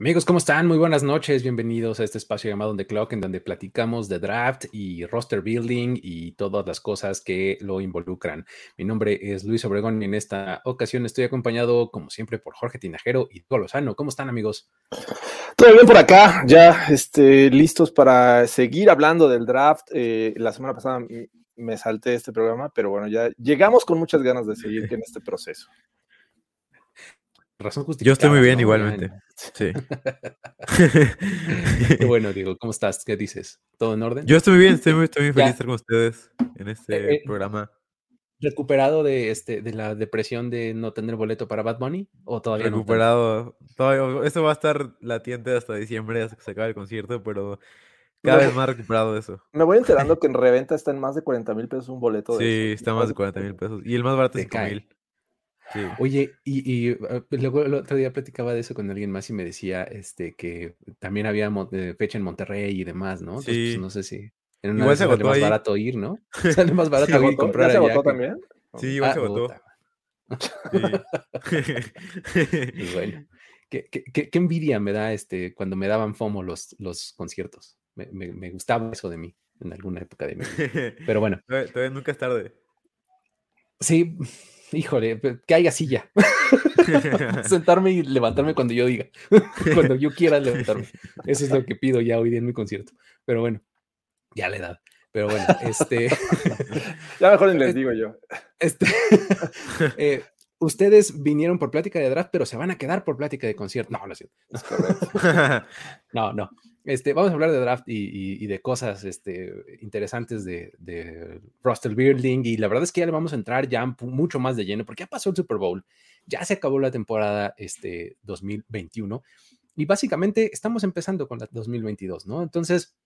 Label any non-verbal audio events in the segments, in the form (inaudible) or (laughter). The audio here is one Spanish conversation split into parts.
Amigos, ¿cómo están? Muy buenas noches. Bienvenidos a este espacio llamado The Clock, en donde platicamos de draft y roster building y todas las cosas que lo involucran. Mi nombre es Luis Obregón y en esta ocasión estoy acompañado, como siempre, por Jorge Tinajero y Hugo Lozano. ¿Cómo están, amigos? Todo bien por acá, ya este, listos para seguir hablando del draft. Eh, la semana pasada me salté este programa, pero bueno, ya llegamos con muchas ganas de seguir en este proceso. Razón Yo estoy muy justificada, bien ¿no? igualmente. Sí. (laughs) Qué bueno, digo, ¿cómo estás? ¿Qué dices? ¿Todo en orden? Yo estoy muy bien, estoy muy, estoy muy (laughs) Ya. feliz de estar con ustedes en este Eh, eh, programa. ¿Recuperado de, este, de la depresión de no tener boleto para Bad Bunny? ¿O todavía no? Recuperado. Todavía, esto va a estar latente hasta diciembre, hasta que se acabe el concierto, pero cada vez más recuperado de eso. Me voy enterando que en reventa está en más de 40 mil pesos un boleto. de Sí, esos. está más de 40 mil pesos. Y el más barato Te es 5 cae. mil. Sí. Oye, y, y, eh, luego el otro día platicaba de eso con alguien más y me decía este, que también había eh, fecha en Monterrey y demás, ¿no? Entonces, pues, no sé si en una Igual se agotó más barato ir, ¿no? (laughs) (laughs) Sale más barato ¿Se ir y agotó? ¿Ya comprar se agotó también? Sí, igual Ah, se agotó. puta, y Sí. (laughs) bueno, qué, qué- qué- qué envidia me da este cuando me daban FOMO los, los conciertos. Me, me- me gustaba eso de mí en alguna época de mi vida. Pero bueno, todavía, todavía nunca es tarde. sí, híjole, que haya silla. (laughs) Sentarme y levantarme cuando yo diga, (laughs) cuando yo quiera levantarme. Eso es lo que pido ya hoy día en mi concierto. Pero bueno, ya la edad. Pero bueno, este, (laughs) Ya mejor les digo yo. este eh, ustedes vinieron por plática de draft, pero se van a quedar por plática de concierto. No, no. (laughs) No, no. Este, vamos a hablar de draft y, y- y de cosas este, interesantes de, de roster building. Y la verdad es que ya le vamos a entrar ya mucho más de lleno, porque ya pasó el Super Bowl, ya se acabó la temporada este, 2021 y básicamente estamos empezando con la 2022, ¿no? Entonces,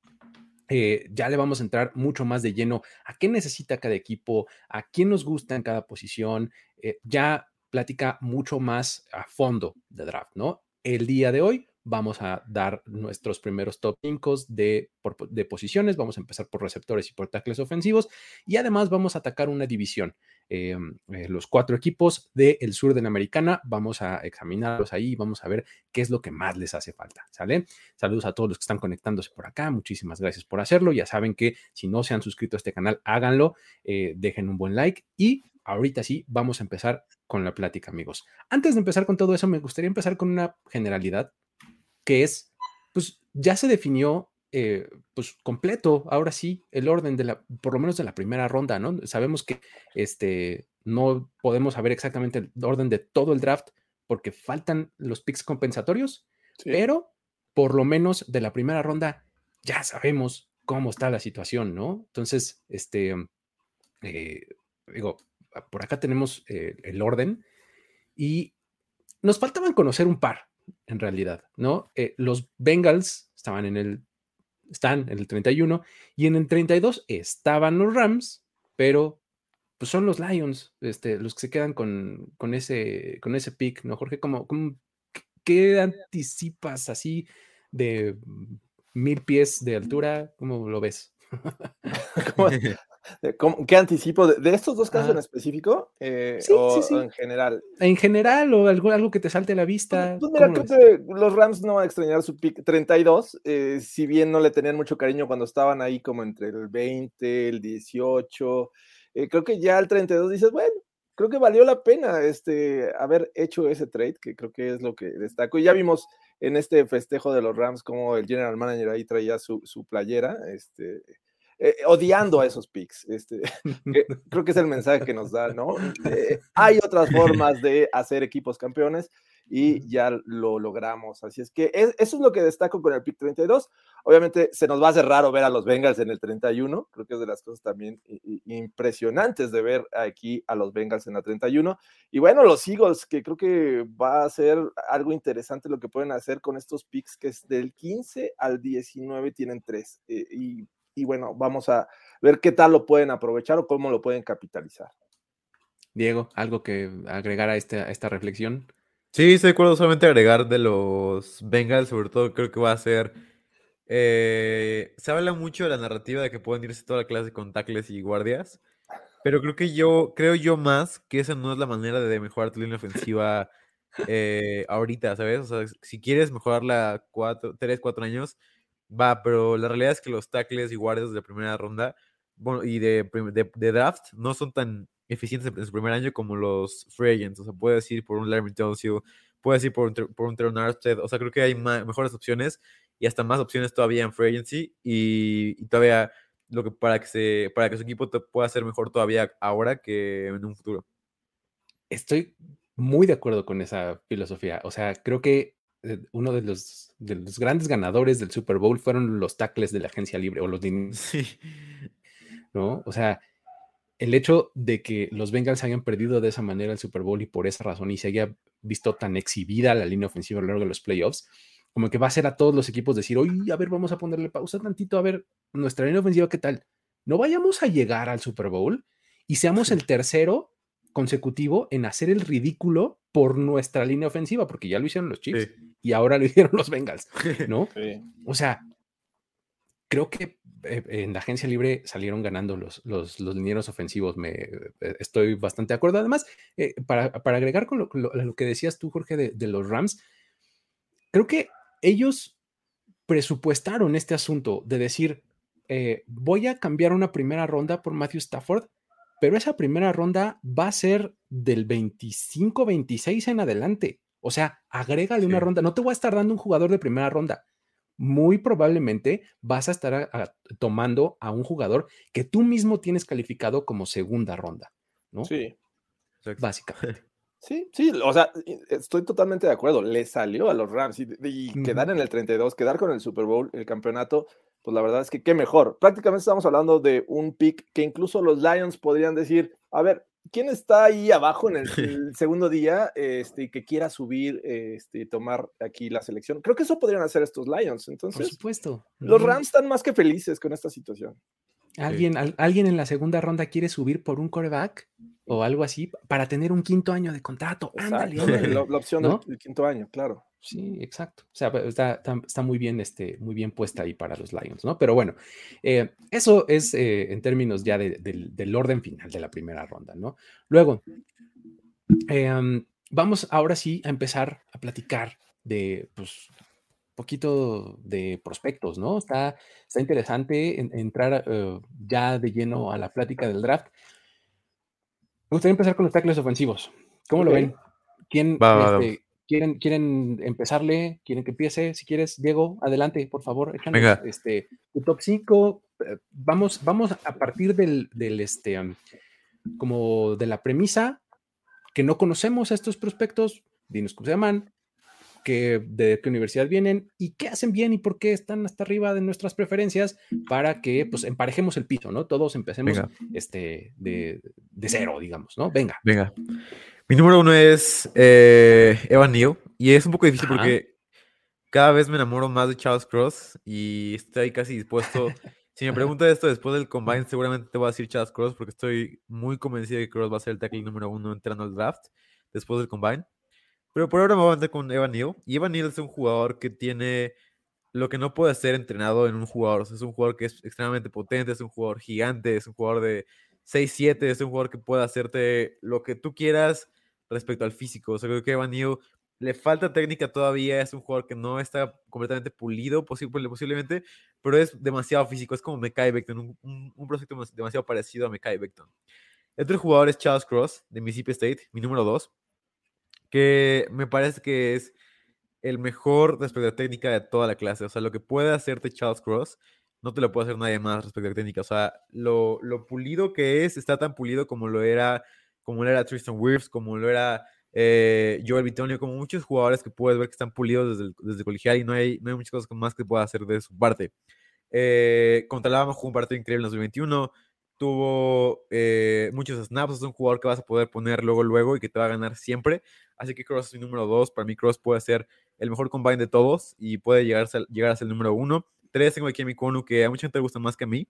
eh, ya le vamos a entrar mucho más de lleno a qué necesita cada equipo, a quién nos gusta en cada posición. eh, ya platica mucho más a fondo de draft, ¿no? El día de hoy vamos a dar nuestros primeros top 5 de, de posiciones. Vamos a empezar por receptores y por tackles ofensivos. Y además vamos a atacar una división. Eh, eh, los cuatro equipos del sur de la americana. Vamos a examinarlos ahí y vamos a ver qué es lo que más les hace falta. ¿Sale? Saludos a todos los que están conectándose por acá. Muchísimas gracias por hacerlo. Ya saben que si no se han suscrito a este canal, háganlo. eh, dejen un buen like y ahorita sí vamos a empezar con la plática, amigos. Antes de empezar con todo eso, me gustaría empezar con una generalidad que es, pues ya se definió, eh, pues completo, ahora sí, el orden de la, por lo menos de la primera ronda, ¿no? Sabemos que este, no podemos saber exactamente el orden de todo el draft porque faltan los picks compensatorios, Sí. pero por lo menos de la primera ronda ya sabemos cómo está la situación, ¿no? Entonces, este, eh, digo, por acá tenemos eh, el orden y nos faltaban conocer un par, en realidad, ¿no? Eh, los Bengals estaban en el, están en el 31 y en el 32 estaban los Rams, pero pues son los Lions, este, los que se quedan con, con ese, con ese pick, ¿no, Jorge? ¿Cómo, cómo- ¿Qué anticipas así de mil pies de altura? ¿Cómo lo ves? (laughs) ¿Cómo- de- cómo- ¿Qué anticipo? ¿De, estos dos casos Ah. en específico? Eh, Sí, o, sí, sí. en general? En general, o algo, algo que te salte a la vista. Pues mira, ¿cómo lo creo que los Rams no van a extrañar su pick 32, eh, si bien no le tenían mucho cariño cuando estaban ahí como entre el 20, el 18, eh, creo que ya al 32 dices, bueno, creo que valió la pena este, haber hecho ese trade, que creo que es lo que destaco. Y ya vimos en este festejo de los Rams como el general manager ahí traía su, su playera, este, eh, odiando a esos picks. Este, (laughs) creo que es el mensaje que nos da, ¿no? Eh, hay otras formas de hacer equipos campeones y ya lo logramos. Así es que eso es lo que destaco con el pick 32. Obviamente se nos va a hacer raro ver a los Bengals en el 31. Creo que es de las cosas también impresionantes de ver aquí a los Bengals en la 31. Y bueno, los Eagles, que creo que va a ser algo interesante lo que pueden hacer con estos picks, que es del 15 al 19 tienen tres. Eh, y, y bueno, vamos a ver qué tal lo pueden aprovechar o cómo lo pueden capitalizar. Diego, ¿algo que agregar a esta, a esta reflexión? Sí, estoy de acuerdo solamente agregar de los Bengals, sobre todo creo que va a ser... Eh, se habla mucho de la narrativa de que pueden irse toda la clase con tackles y guardias, pero creo que yo, creo yo más que esa no es la manera de mejorar tu línea ofensiva (laughs) eh, ahorita, ¿sabes? O sea, si quieres mejorarla cuatro, tres, cuatro años, va, pero la realidad es que los tackles y guardias de primera ronda bueno, y de, draft no son tan eficientes en su primer año como los free agents. O sea, puedes ir por un Larry Johnson, puedes ir por un, por Teron Armstead. O sea, creo que hay mejores opciones y hasta más opciones todavía en free agency y, todavía lo que para que se para que su equipo pueda ser mejor todavía ahora que en un futuro. Estoy muy de acuerdo con esa filosofía. O sea, creo que eh, uno de los, de los grandes ganadores del Super Bowl fueron los tackles de la agencia libre o los sí. ¿no? O sea, el hecho de que los Bengals hayan perdido de esa manera el Super Bowl y por esa razón y se haya visto tan exhibida la línea ofensiva a lo largo de los playoffs, como que va a hacer a todos los equipos decir, oye, a ver, vamos a ponerle pausa tantito, a ver, nuestra línea ofensiva, ¿qué tal? No vayamos a llegar al Super Bowl y seamos el tercero consecutivo en hacer el ridículo por nuestra línea ofensiva, porque ya lo hicieron los Chiefs y ahora lo (laughs) hicieron los Bengals, (laughs) ¿no? O sea, creo que eh, en la agencia libre salieron ganando los, los, los linieros ofensivos. Me, eh, estoy bastante de acuerdo. Además, eh, para, para, agregar con lo, que decías tú, Jorge, de, los Rams, creo que ellos presupuestaron este asunto de decir, voy a cambiar una primera ronda por Matthew Stafford, pero esa primera ronda va a ser del 25-26 en adelante. O sea, agrégale una ronda. No te voy a estar dando un jugador de primera ronda muy probablemente vas a estar tomando a un jugador que tú mismo tienes calificado como segunda ronda, ¿no? Sí. Básicamente. (laughs) Sí, sí, o sea, estoy totalmente de acuerdo. Le salió a los Rams y, quedar en el 32, quedar con el Super Bowl, el campeonato, pues la verdad es que qué mejor. Prácticamente estamos hablando de un pick que incluso los Lions podrían decir, a ver, ¿quién está ahí abajo en el, (laughs) segundo día este, que quiera subir este, y tomar aquí la selección? Creo que eso podrían hacer estos Lions. Entonces, Por supuesto. Los Rams están más que felices con esta situación. ¿Alguien, ¿Alguien en la segunda ronda quiere subir por un coreback o algo así para tener un quinto año de contrato? Ándale, (laughs) La, opción del quinto año, claro. Sí, exacto. O sea, está, está, muy, bien, este, muy bien puesta ahí para los Lions, ¿no? Pero bueno, eh, eso es eh, en términos ya del orden final de la primera ronda, ¿no? Luego, em, vamos ahora sí a empezar a platicar de, pues, poquito de prospectos, ¿no? Está, está interesante entrar eh, ya de lleno a la plática del draft. Me gustaría empezar con los tackles ofensivos. ¿Cómo lo ven? ¿Quién, este, ¿Quieren, ¿Quieren empezarle? ¿Quieren que empiece? Si quieres, Diego, adelante, por favor. Échanos, este, tu top 5. Eh, vamos, vamos a partir del, del, este, como de la premisa que no conocemos a estos prospectos, dinos cómo se llaman, que, de qué universidad vienen y qué hacen bien y por qué están hasta arriba de nuestras preferencias para que pues emparejemos el piso, ¿no? Todos empecemos este, de, de, cero, digamos, ¿no? Venga. Venga. Mi número uno es eh, Evan Neal. Y es un poco difícil porque cada vez me enamoro más de Charles Cross y estoy casi dispuesto. si me preguntas esto después del combine, seguramente te voy a decir Charles Cross porque estoy muy convencido de que Cross va a ser el tackle número uno entrando al draft después del combine. Pero por ahora me voy a meter con Evan Neal. Y Evan Neal es un jugador que tiene lo que no puede ser entrenado en un jugador. es un jugador que es extremadamente potente, es un jugador gigante, es un jugador de 6-7, es un jugador que puede hacerte lo que tú quieras respecto al físico. O sea, creo que Evan Neal le falta técnica todavía, es un jugador que no está completamente pulido posiblemente, pero es demasiado físico, es como Mekai Beckton, un, un, proyecto demasiado parecido a Mekai Beckton. El otro jugador es Charles Cross, de Mississippi State, mi número 2, que me parece que es el mejor respecto a técnica de toda la clase. O sea, lo que puede hacerte Charles Cross no te lo puede hacer nadie más respecto a técnica. O sea, lo, lo pulido que es, está tan pulido como lo era, como lo era Tristan Wirfs, como lo era eh, Joel Bitonio, como muchos jugadores que puedes ver que están pulidos desde, desde colegial y no hay, no hay muchas cosas más que pueda hacer de su parte. Eh, contra Alabama jugó un partido increíble en 2021, tuvo eh, muchos snaps, es un jugador que vas a poder poner luego, luego y que te va a ganar siempre. Así que Cross es mi número 2. Para mí Cross puede ser el mejor combine de todos y puede llegar a, llegar a ser el número 1. 3 tengo aquí a mi que a mucha gente le gusta más que a mí.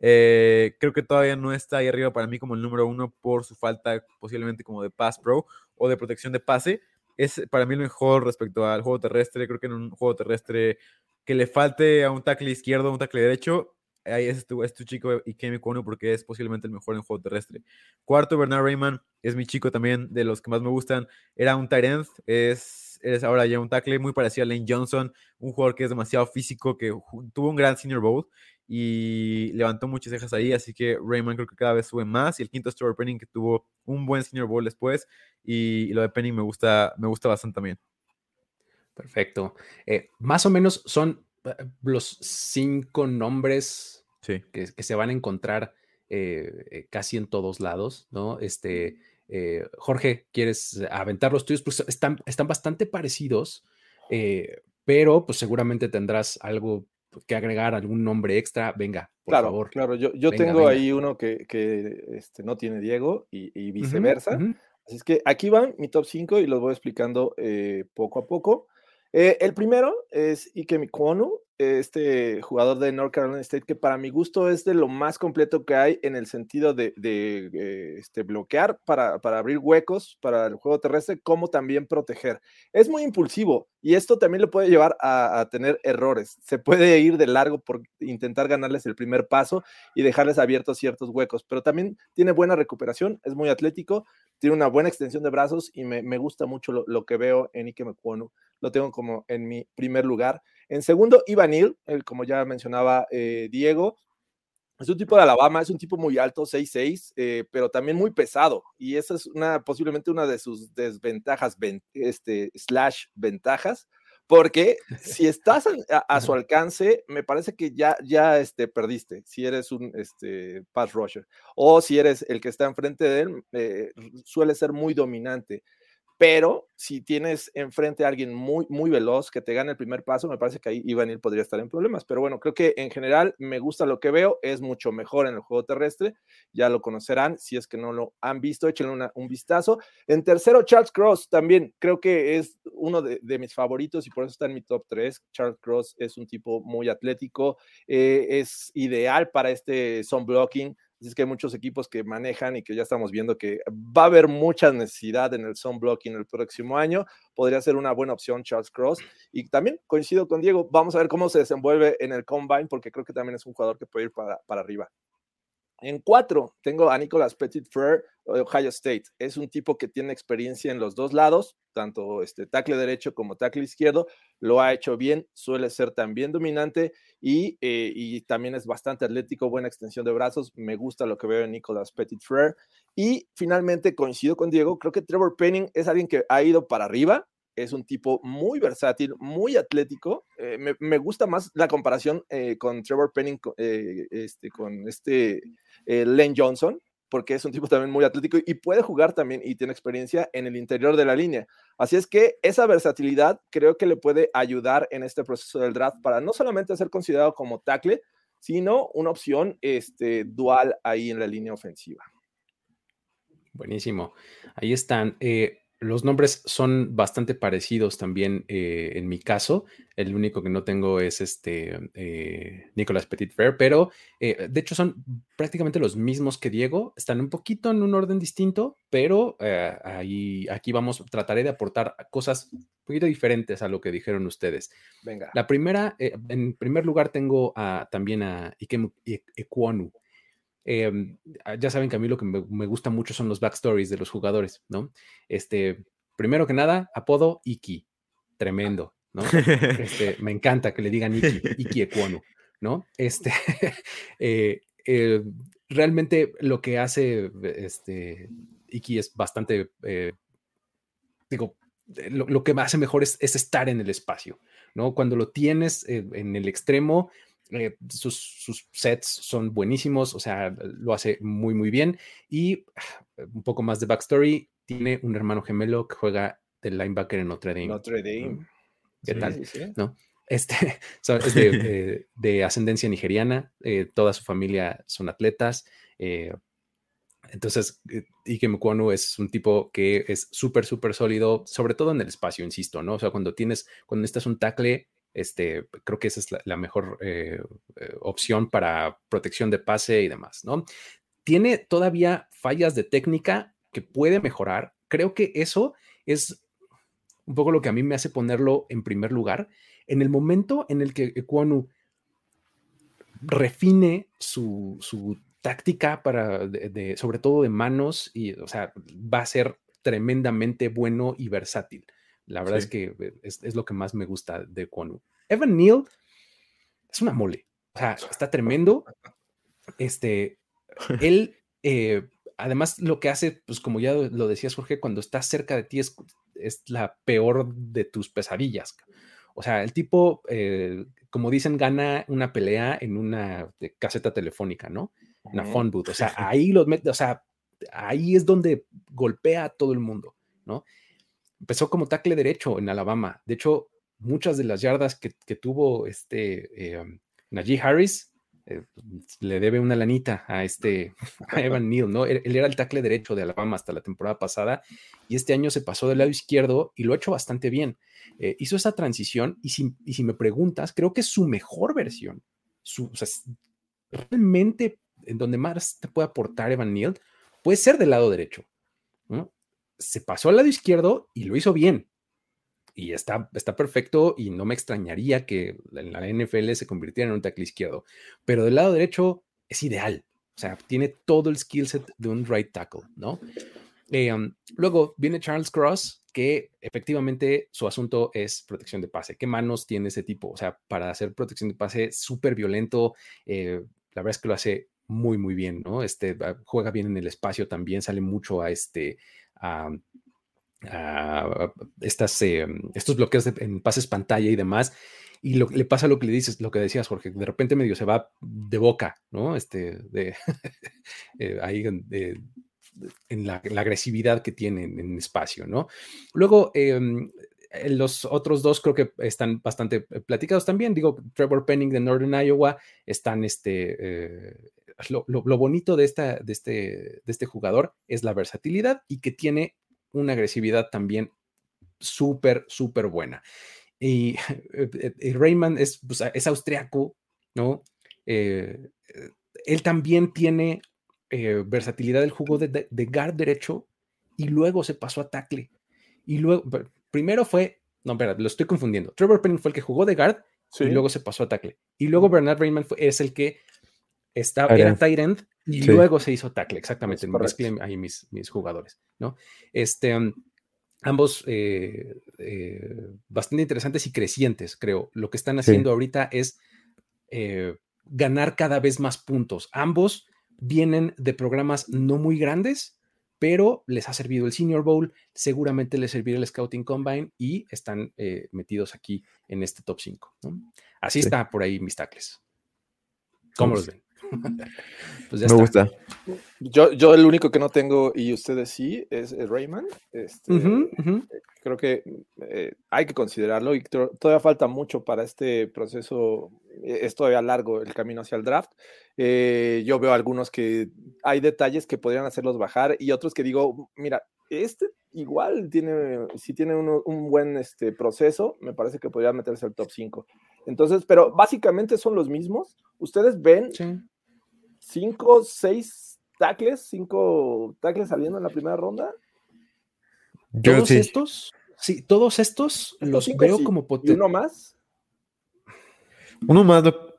Eh, creo que todavía no está ahí arriba para mí como el número uno por su falta posiblemente como de pass pro o de protección de pase. Es para mí lo mejor respecto al juego terrestre. Creo que en un juego terrestre que le falte a un tackle izquierdo, un tackle derecho, ahí es tu, es tu chico Ikemi porque es posiblemente el mejor en juego terrestre. Cuarto, Bernard Rayman es mi chico también, de los que más me gustan. Era un tight end, es, es ahora ya un tackle muy parecido a Lane Johnson, un jugador que es demasiado físico, que tuvo un gran Senior Bowl y levantó muchas cejas ahí, así que Rayman creo que cada vez sube más. Y el quinto es Trevor Penning, que tuvo un buen Senior Bowl después, y, lo de Penning me gusta, me gusta bastante también. Perfecto. Eh, más o menos son eh, los cinco nombres sí. que, que, se van a encontrar eh, casi en todos lados, ¿no? Este, Jorge, ¿quieres aventar los tuyos? Pues están, están bastante parecidos, pero pues seguramente tendrás algo que agregar algún nombre extra, venga, por claro, favor. Claro, yo, yo Venga, tengo venga. ahí uno que, que, este, no tiene Diego y, y viceversa. Así es que aquí van mi top 5 y los voy explicando eh, poco a poco. Eh, el primero es Ikemi Kwonu, este jugador de North Carolina State, que para mi gusto es de lo más completo que hay en el sentido de, de, eh, este, bloquear para, para, abrir huecos para el juego terrestre, como también proteger. Es muy impulsivo y esto también le puede llevar a, a, tener errores. Se puede ir de largo por intentar ganarles el primer paso y dejarles abiertos ciertos huecos, pero también tiene buena recuperación, es muy atlético, tiene una buena extensión de brazos y me, me gusta mucho lo, lo, que veo en Ike Mekwonu. Lo tengo como en mi primer lugar. En segundo, Ivanil, como ya mencionaba eh, Diego, es un tipo de Alabama, es un tipo muy alto, 6'6, eh, pero también muy pesado. Y esa es una, posiblemente una de sus desventajas, este, slash ventajas, porque si estás a, a, su alcance, me parece que ya, ya este, perdiste, si eres un este, pass rusher, o si eres el que está enfrente de él, eh, suele ser muy dominante. Pero si tienes enfrente a alguien muy, muy veloz que te gane el primer paso, me parece que ahí Ivanil podría estar en problemas. Pero bueno, creo que en general me gusta lo que veo, es mucho mejor en el juego terrestre, ya lo conocerán, si es que no lo han visto, échenle un vistazo. En tercero, Charles Cross también, creo que es uno de, de, mis favoritos y por eso está en mi top 3. Charles Cross es un tipo muy atlético, eh, es ideal para este zone blocking es que hay muchos equipos que manejan y que ya estamos viendo que va a haber mucha necesidad en el zone blocking el próximo año. Podría ser una buena opción Charles Cross. Y también coincido con Diego, vamos a ver cómo se desenvuelve en el combine, porque creo que también es un jugador que puede ir para, para arriba. En cuatro, tengo a Nicolas Petit Frere de Ohio State. Es un tipo que tiene experiencia en los dos lados, tanto este tackle derecho como tackle izquierdo. Lo ha hecho bien, suele ser también dominante y, eh, y también es bastante atlético, buena extensión de brazos. Me gusta lo que veo en Nicolas Petit Frere. Y finalmente coincido con Diego, creo que Trevor Penning es alguien que ha ido para arriba, es un tipo muy versátil, muy atlético. Eh, me, gusta más la comparación eh, con Trevor Penning, eh, este, con este Lane Johnson, porque es un tipo también muy atlético y puede jugar también y tiene experiencia en el interior de la línea. Así es que esa versatilidad creo que le puede ayudar en este proceso del draft para no solamente ser considerado como tackle, sino una opción este, dual ahí en la línea ofensiva. Buenísimo. Ahí están. Los nombres son bastante parecidos también eh, en mi caso. El único que no tengo es este eh, Nicolas Petit Frere, pero eh, de hecho son prácticamente los mismos que Diego. Están un poquito en un orden distinto, pero eh, ahí, aquí vamos, trataré de aportar cosas un poquito diferentes a lo que dijeron ustedes. Venga. La primera, eh, en primer lugar tengo a, también a Ikem Ekwonu. Eh, ya saben que a mí lo que me, me, gusta mucho son los backstories de los jugadores, ¿no? Este, primero que nada, apodo Iki, tremendo, ¿no? Este, me encanta que le digan Iki, Iki Ekwonu, ¿no? Este, (laughs) eh, eh, realmente lo que hace este, Iki es bastante, eh, digo, lo, lo, que hace mejor es, es, estar en el espacio, ¿no? Cuando lo tienes en el extremo, eh, sus, sus, sets son buenísimos, o sea, lo hace muy, muy bien. Y ah, un poco más de backstory, tiene un hermano gemelo que juega de linebacker en Notre Dame. Notre Dame. ¿Qué sí, tal? Sí, sí. ¿No? Este, (laughs) es de, eh, de, ascendencia nigeriana, eh, toda su familia son atletas. Eh, entonces, Ike Mukwanu es un tipo que es súper, súper sólido, sobre todo en el espacio, insisto, ¿no? O sea, cuando tienes, cuando necesitas un tackle, este, creo que esa es la, la mejor eh, opción para protección de pase y demás, ¿no? Tiene todavía fallas de técnica que puede mejorar. Creo que eso es un poco lo que a mí me hace ponerlo en primer lugar. En el momento en el que Ekwonu refine su, su táctica para, de, de, sobre todo de manos, y, o sea, va a ser tremendamente bueno y versátil. La verdad sí. es que es, es, lo que más me gusta de Kwonu. Evan Neal es una mole. O sea, está tremendo. Este, (laughs) él, eh, además, lo que hace, pues como ya lo decías, Jorge, cuando estás cerca de ti es, es la peor de tus pesadillas. O sea, el tipo, eh, como dicen, gana una pelea en una caseta telefónica, ¿no? Una phone booth. O sea, (laughs) ahí los mete, o sea, ahí es donde golpea a todo el mundo, ¿no? Empezó como tackle derecho en Alabama. De hecho, muchas de las yardas que, que tuvo este eh, Najee Harris eh, le debe una lanita a este (laughs) a Evan Neal, ¿no? Él, él, era el tackle derecho de Alabama hasta la temporada pasada y este año se pasó del lado izquierdo y lo ha hecho bastante bien. Eh, hizo esa transición y si, y si, me preguntas, creo que es su mejor versión. Su, o sea, realmente en donde más te puede aportar Evan Neal puede ser del lado derecho. Se pasó al lado izquierdo y lo hizo bien y está, está perfecto y no me extrañaría que en la NFL se convirtiera en un tackle izquierdo, pero del lado derecho es ideal, o sea, tiene todo el skill set de un right tackle, ¿no? Eh, um, luego viene Charles Cross, que efectivamente su asunto es protección de pase. ¿Qué manos tiene ese tipo? O sea, para hacer protección de pase súper violento, eh, la verdad es que lo hace muy, muy bien, ¿no? Este, juega bien en el espacio también, sale mucho a este... A, estas, eh, estos bloqueos de, en pases pantalla y demás. Y le pasa lo que le dices, lo que decías, Jorge, de repente medio se va de boca, ¿no? Este, de, (laughs) eh, ahí de, en la, agresividad que tiene en, espacio, ¿no? Luego, eh, los otros dos creo que están bastante platicados también. Digo, Trevor Penning de Northern Iowa están este. Eh, lo, lo, lo, bonito de, esta, de, este, de este jugador es la versatilidad y que tiene una agresividad también súper, súper buena. Y, (laughs) y, Rayman es, pues, es austriaco, ¿no? Eh, él también tiene eh, versatilidad del juego de, de, de, guard derecho y luego se pasó a tackle. Y luego, primero fue, no, espera, lo estoy confundiendo. Trevor Penning fue el que jugó de guard sí. y luego se pasó a tackle. Y luego Bernard Rayman fue, es el que está, era tight end y sí. luego se hizo tackle, exactamente. Mezclé ahí mis, mis jugadores, ¿no? Este, um, ambos eh, eh, bastante interesantes y crecientes, creo. Lo que están haciendo sí. ahorita es eh, ganar cada vez más puntos. Ambos vienen de programas no muy grandes, pero les ha servido el Senior Bowl, seguramente les servirá el Scouting Combine y están eh, metidos aquí en este top 5. ¿no? Así sí. está por ahí mis tackles. ¿Cómo los ven? Pues ya Me está. gusta. Yo, yo el único que no tengo, y ustedes sí, es, es Rayman. Este, uh -huh, uh -huh. Creo que eh, hay que considerarlo y todavía falta mucho para este proceso. Eh, es todavía largo el camino hacia el draft. Eh, yo veo algunos que hay detalles que podrían hacerlos bajar y otros que digo, mira, este igual tiene, si tiene uno, un buen este, proceso, me parece que podría meterse al top 5. Entonces, pero básicamente son los mismos. Ustedes ven sí. Cinco, seis tackles, cinco tackles saliendo en la primera ronda. Yo todos sí. estos, sí, todos estos los cinco, veo sí. como potentes. ¿Uno más? Uno más, lo,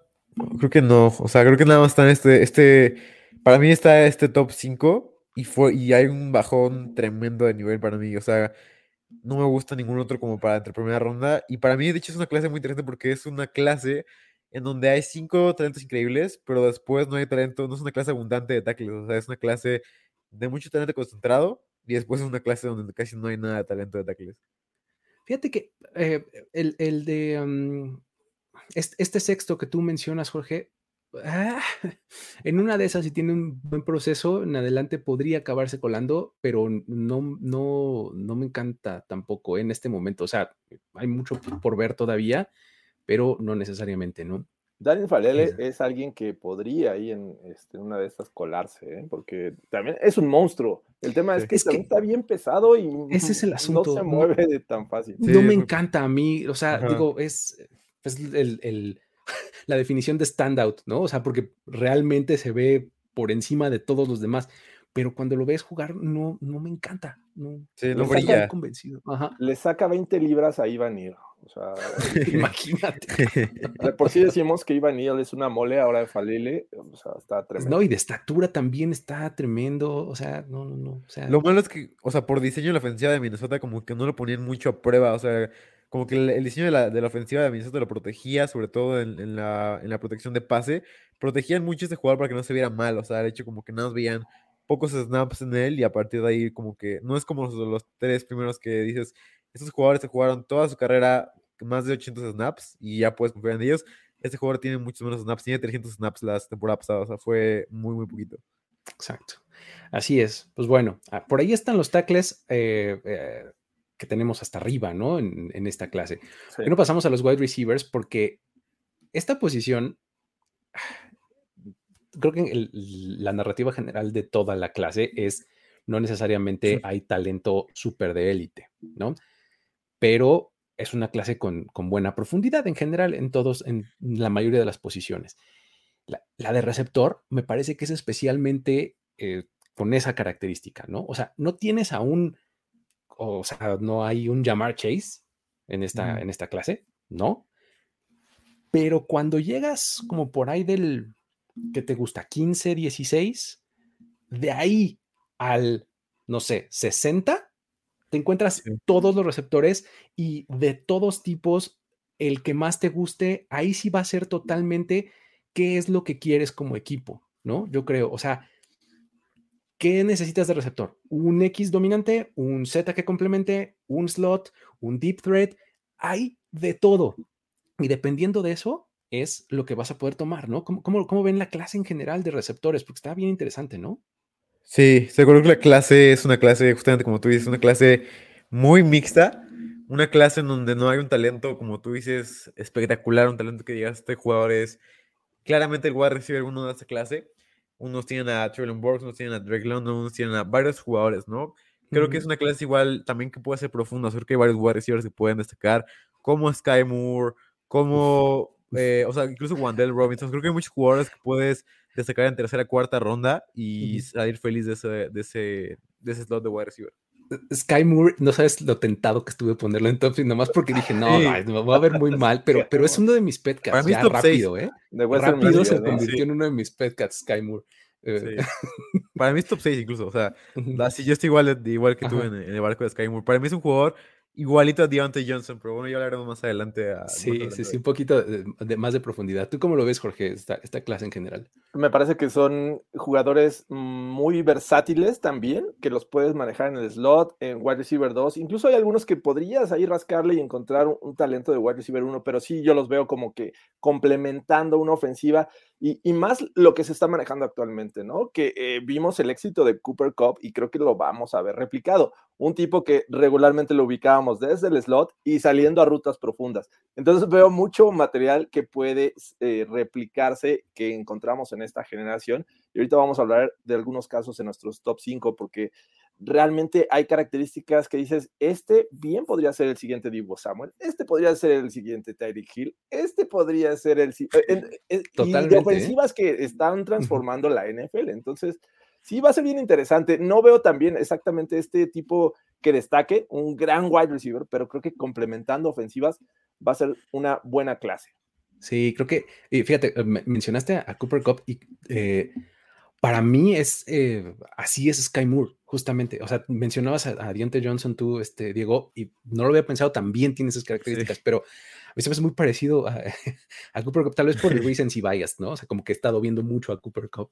creo que no. O sea, creo que nada más está en este, este, para mí está este top 5 y, fue, y hay un bajón tremendo de nivel para mí. O sea, no me gusta ningún otro como para entre primera ronda. Y para mí, de hecho, es una clase muy interesante porque es una clase en donde hay cinco talentos increíbles, pero después no hay talento, no es una clase abundante de tackles, o sea, es una clase de mucho talento concentrado y después es una clase donde casi no hay nada de talento de tackles. Fíjate que eh, el, el, de... Este, este sexto que tú mencionas, Jorge, ah, (laughs) en una de esas, si tiene un buen proceso, en adelante podría acabarse colando, pero no, no, no me encanta tampoco en este momento. O sea, hay mucho por ver todavía, pero no necesariamente, ¿no? Daniel Falele es alguien que podría ahí en este, una de estas colarse, ¿eh? porque también es un monstruo. El tema es que, está bien pesado y ese es el (laughs) asunto. no se mueve de tan fácil. no me encanta a mí, o sea, digo, es, el, (laughs) la definición de standout, ¿no? O sea, porque realmente se ve por encima de todos los demás, pero cuando lo ves jugar no, no me encanta. No, sí, no brilla. Convencido. Le saca 20 libras a Iván o sea, (laughs) imagínate. (laughs) por si decimos que Ivan Neal es una mole ahora de Falele, o sea, está tremendo. No, y de estatura también está tremendo, o sea, no, no, no. O sea, lo malo es que, o sea, por diseño de la ofensiva de Minnesota, como que no lo ponían mucho a prueba, o sea, como que el, diseño de la, de la, ofensiva de Minnesota lo protegía, sobre todo en, la, en la protección de pase, protegían mucho a este jugador para que no se viera mal, o sea, de hecho, como que nada más veían pocos snaps en él y a partir de ahí como que no es como los, los tres primeros que dices, estos jugadores se jugaron toda su carrera más de 800 snaps y ya puedes confiar en ellos. Este jugador tiene muchos menos snaps, tiene 300 snaps la temporada pasada, o sea, fue muy, muy poquito. Exacto. Así es. Pues bueno, ah, por ahí están los tackles eh, eh, que tenemos hasta arriba, ¿no? En, esta clase. Sí. no pasamos a los wide receivers porque esta posición, creo que la narrativa general de toda la clase es no necesariamente hay talento súper de élite, ¿no? pero es una clase con, buena profundidad en general en todos, en la mayoría de las posiciones. La, de receptor me parece que es especialmente eh, con esa característica, ¿no? O sea, no tienes a un, o sea, no hay un Jamar Chase en esta, en esta clase, ¿no? Pero cuando llegas como por ahí del, que te gusta? 15, 16, de ahí al, no sé, 60, te encuentras todos los receptores y de todos tipos, el que más te guste, ahí sí va a ser totalmente qué es lo que quieres como equipo, ¿no? Yo creo, o sea, ¿qué necesitas de receptor? Un X dominante, un Z que complemente, un slot, un deep threat, hay de todo. Y dependiendo de eso, es lo que vas a poder tomar, ¿no? ¿Cómo, cómo ven la clase en general de receptores? Porque está bien interesante, ¿no? Sí, seguro que la clase es una clase, justamente como tú dices, una clase muy mixta, una clase en donde no hay un talento, como tú dices, espectacular, un talento que digas, este jugador es claramente el wide receiver uno de esta clase. Unos tienen a Traylon Burks, unos tienen a Drake London, unos tienen a varios jugadores, ¿no? Creo que es una clase igual también que puede ser profunda. Creo que hay varios wide receivers que pueden destacar, como Sky Moore, como, eh, o sea, incluso Wandell Robinson. Creo que hay muchos jugadores que puedes destacar en tercera, cuarta ronda y salir feliz de ese, de ese, de ese slot de wide receiver. Sky Moore, no sabes lo tentado que estuve ponerlo en top, nomás porque dije, no, me va a ver muy mal, (laughs) pero, pero es uno de mis petcats, ya rápido, ¿eh? rápido se convirtió en uno de mis petcats, Sky Moore. Eh, (laughs) Para mí es top 6 incluso, o sea, así yo estoy igual, igual que tú en, en, el barco de Sky Moore. Para mí es un jugador igualito a Deontay Johnson, pero bueno, ya hablaremos más adelante. sí, sí, sí, un poquito de, más de profundidad. ¿Tú cómo lo ves, Jorge, esta, esta clase en general? Me parece que son jugadores muy versátiles también, que los puedes manejar en el slot, en wide receiver 2. Incluso hay algunos que podrías ahí rascarle y encontrar un, talento de wide receiver 1, pero sí yo los veo como que complementando una ofensiva y, más lo que se está manejando actualmente, ¿no? Que eh, vimos el éxito de Cooper Cup y creo que lo vamos a ver replicado un tipo que regularmente lo ubicábamos desde el slot y saliendo a rutas profundas. Entonces veo mucho material que puede eh, replicarse que encontramos en esta generación. Y ahorita vamos a hablar de algunos casos en nuestros top 5 porque realmente hay características que dices, este bien podría ser el siguiente Divo Samuel, este podría ser el siguiente Tyreek Hill, este podría ser el... Eh, Totalmente. Y ¿eh? ofensivas que están transformando la NFL. Entonces sí va a ser bien interesante. No veo también exactamente este tipo que destaque, un gran wide receiver, pero creo que complementando ofensivas va a ser una buena clase. Sí, creo que, y fíjate, eh, mencionaste a Cooper Cup y eh, para mí es, eh, así es Sky Moore, justamente. O sea, mencionabas a, a Deontay Johnson tú, este, Diego, y no lo había pensado, también tiene esas características, pero a mí se me hace muy parecido (laughs) a, Cooper Cup, tal vez por el recency bias, ¿no? O sea, como que he estado viendo mucho a Cooper Cup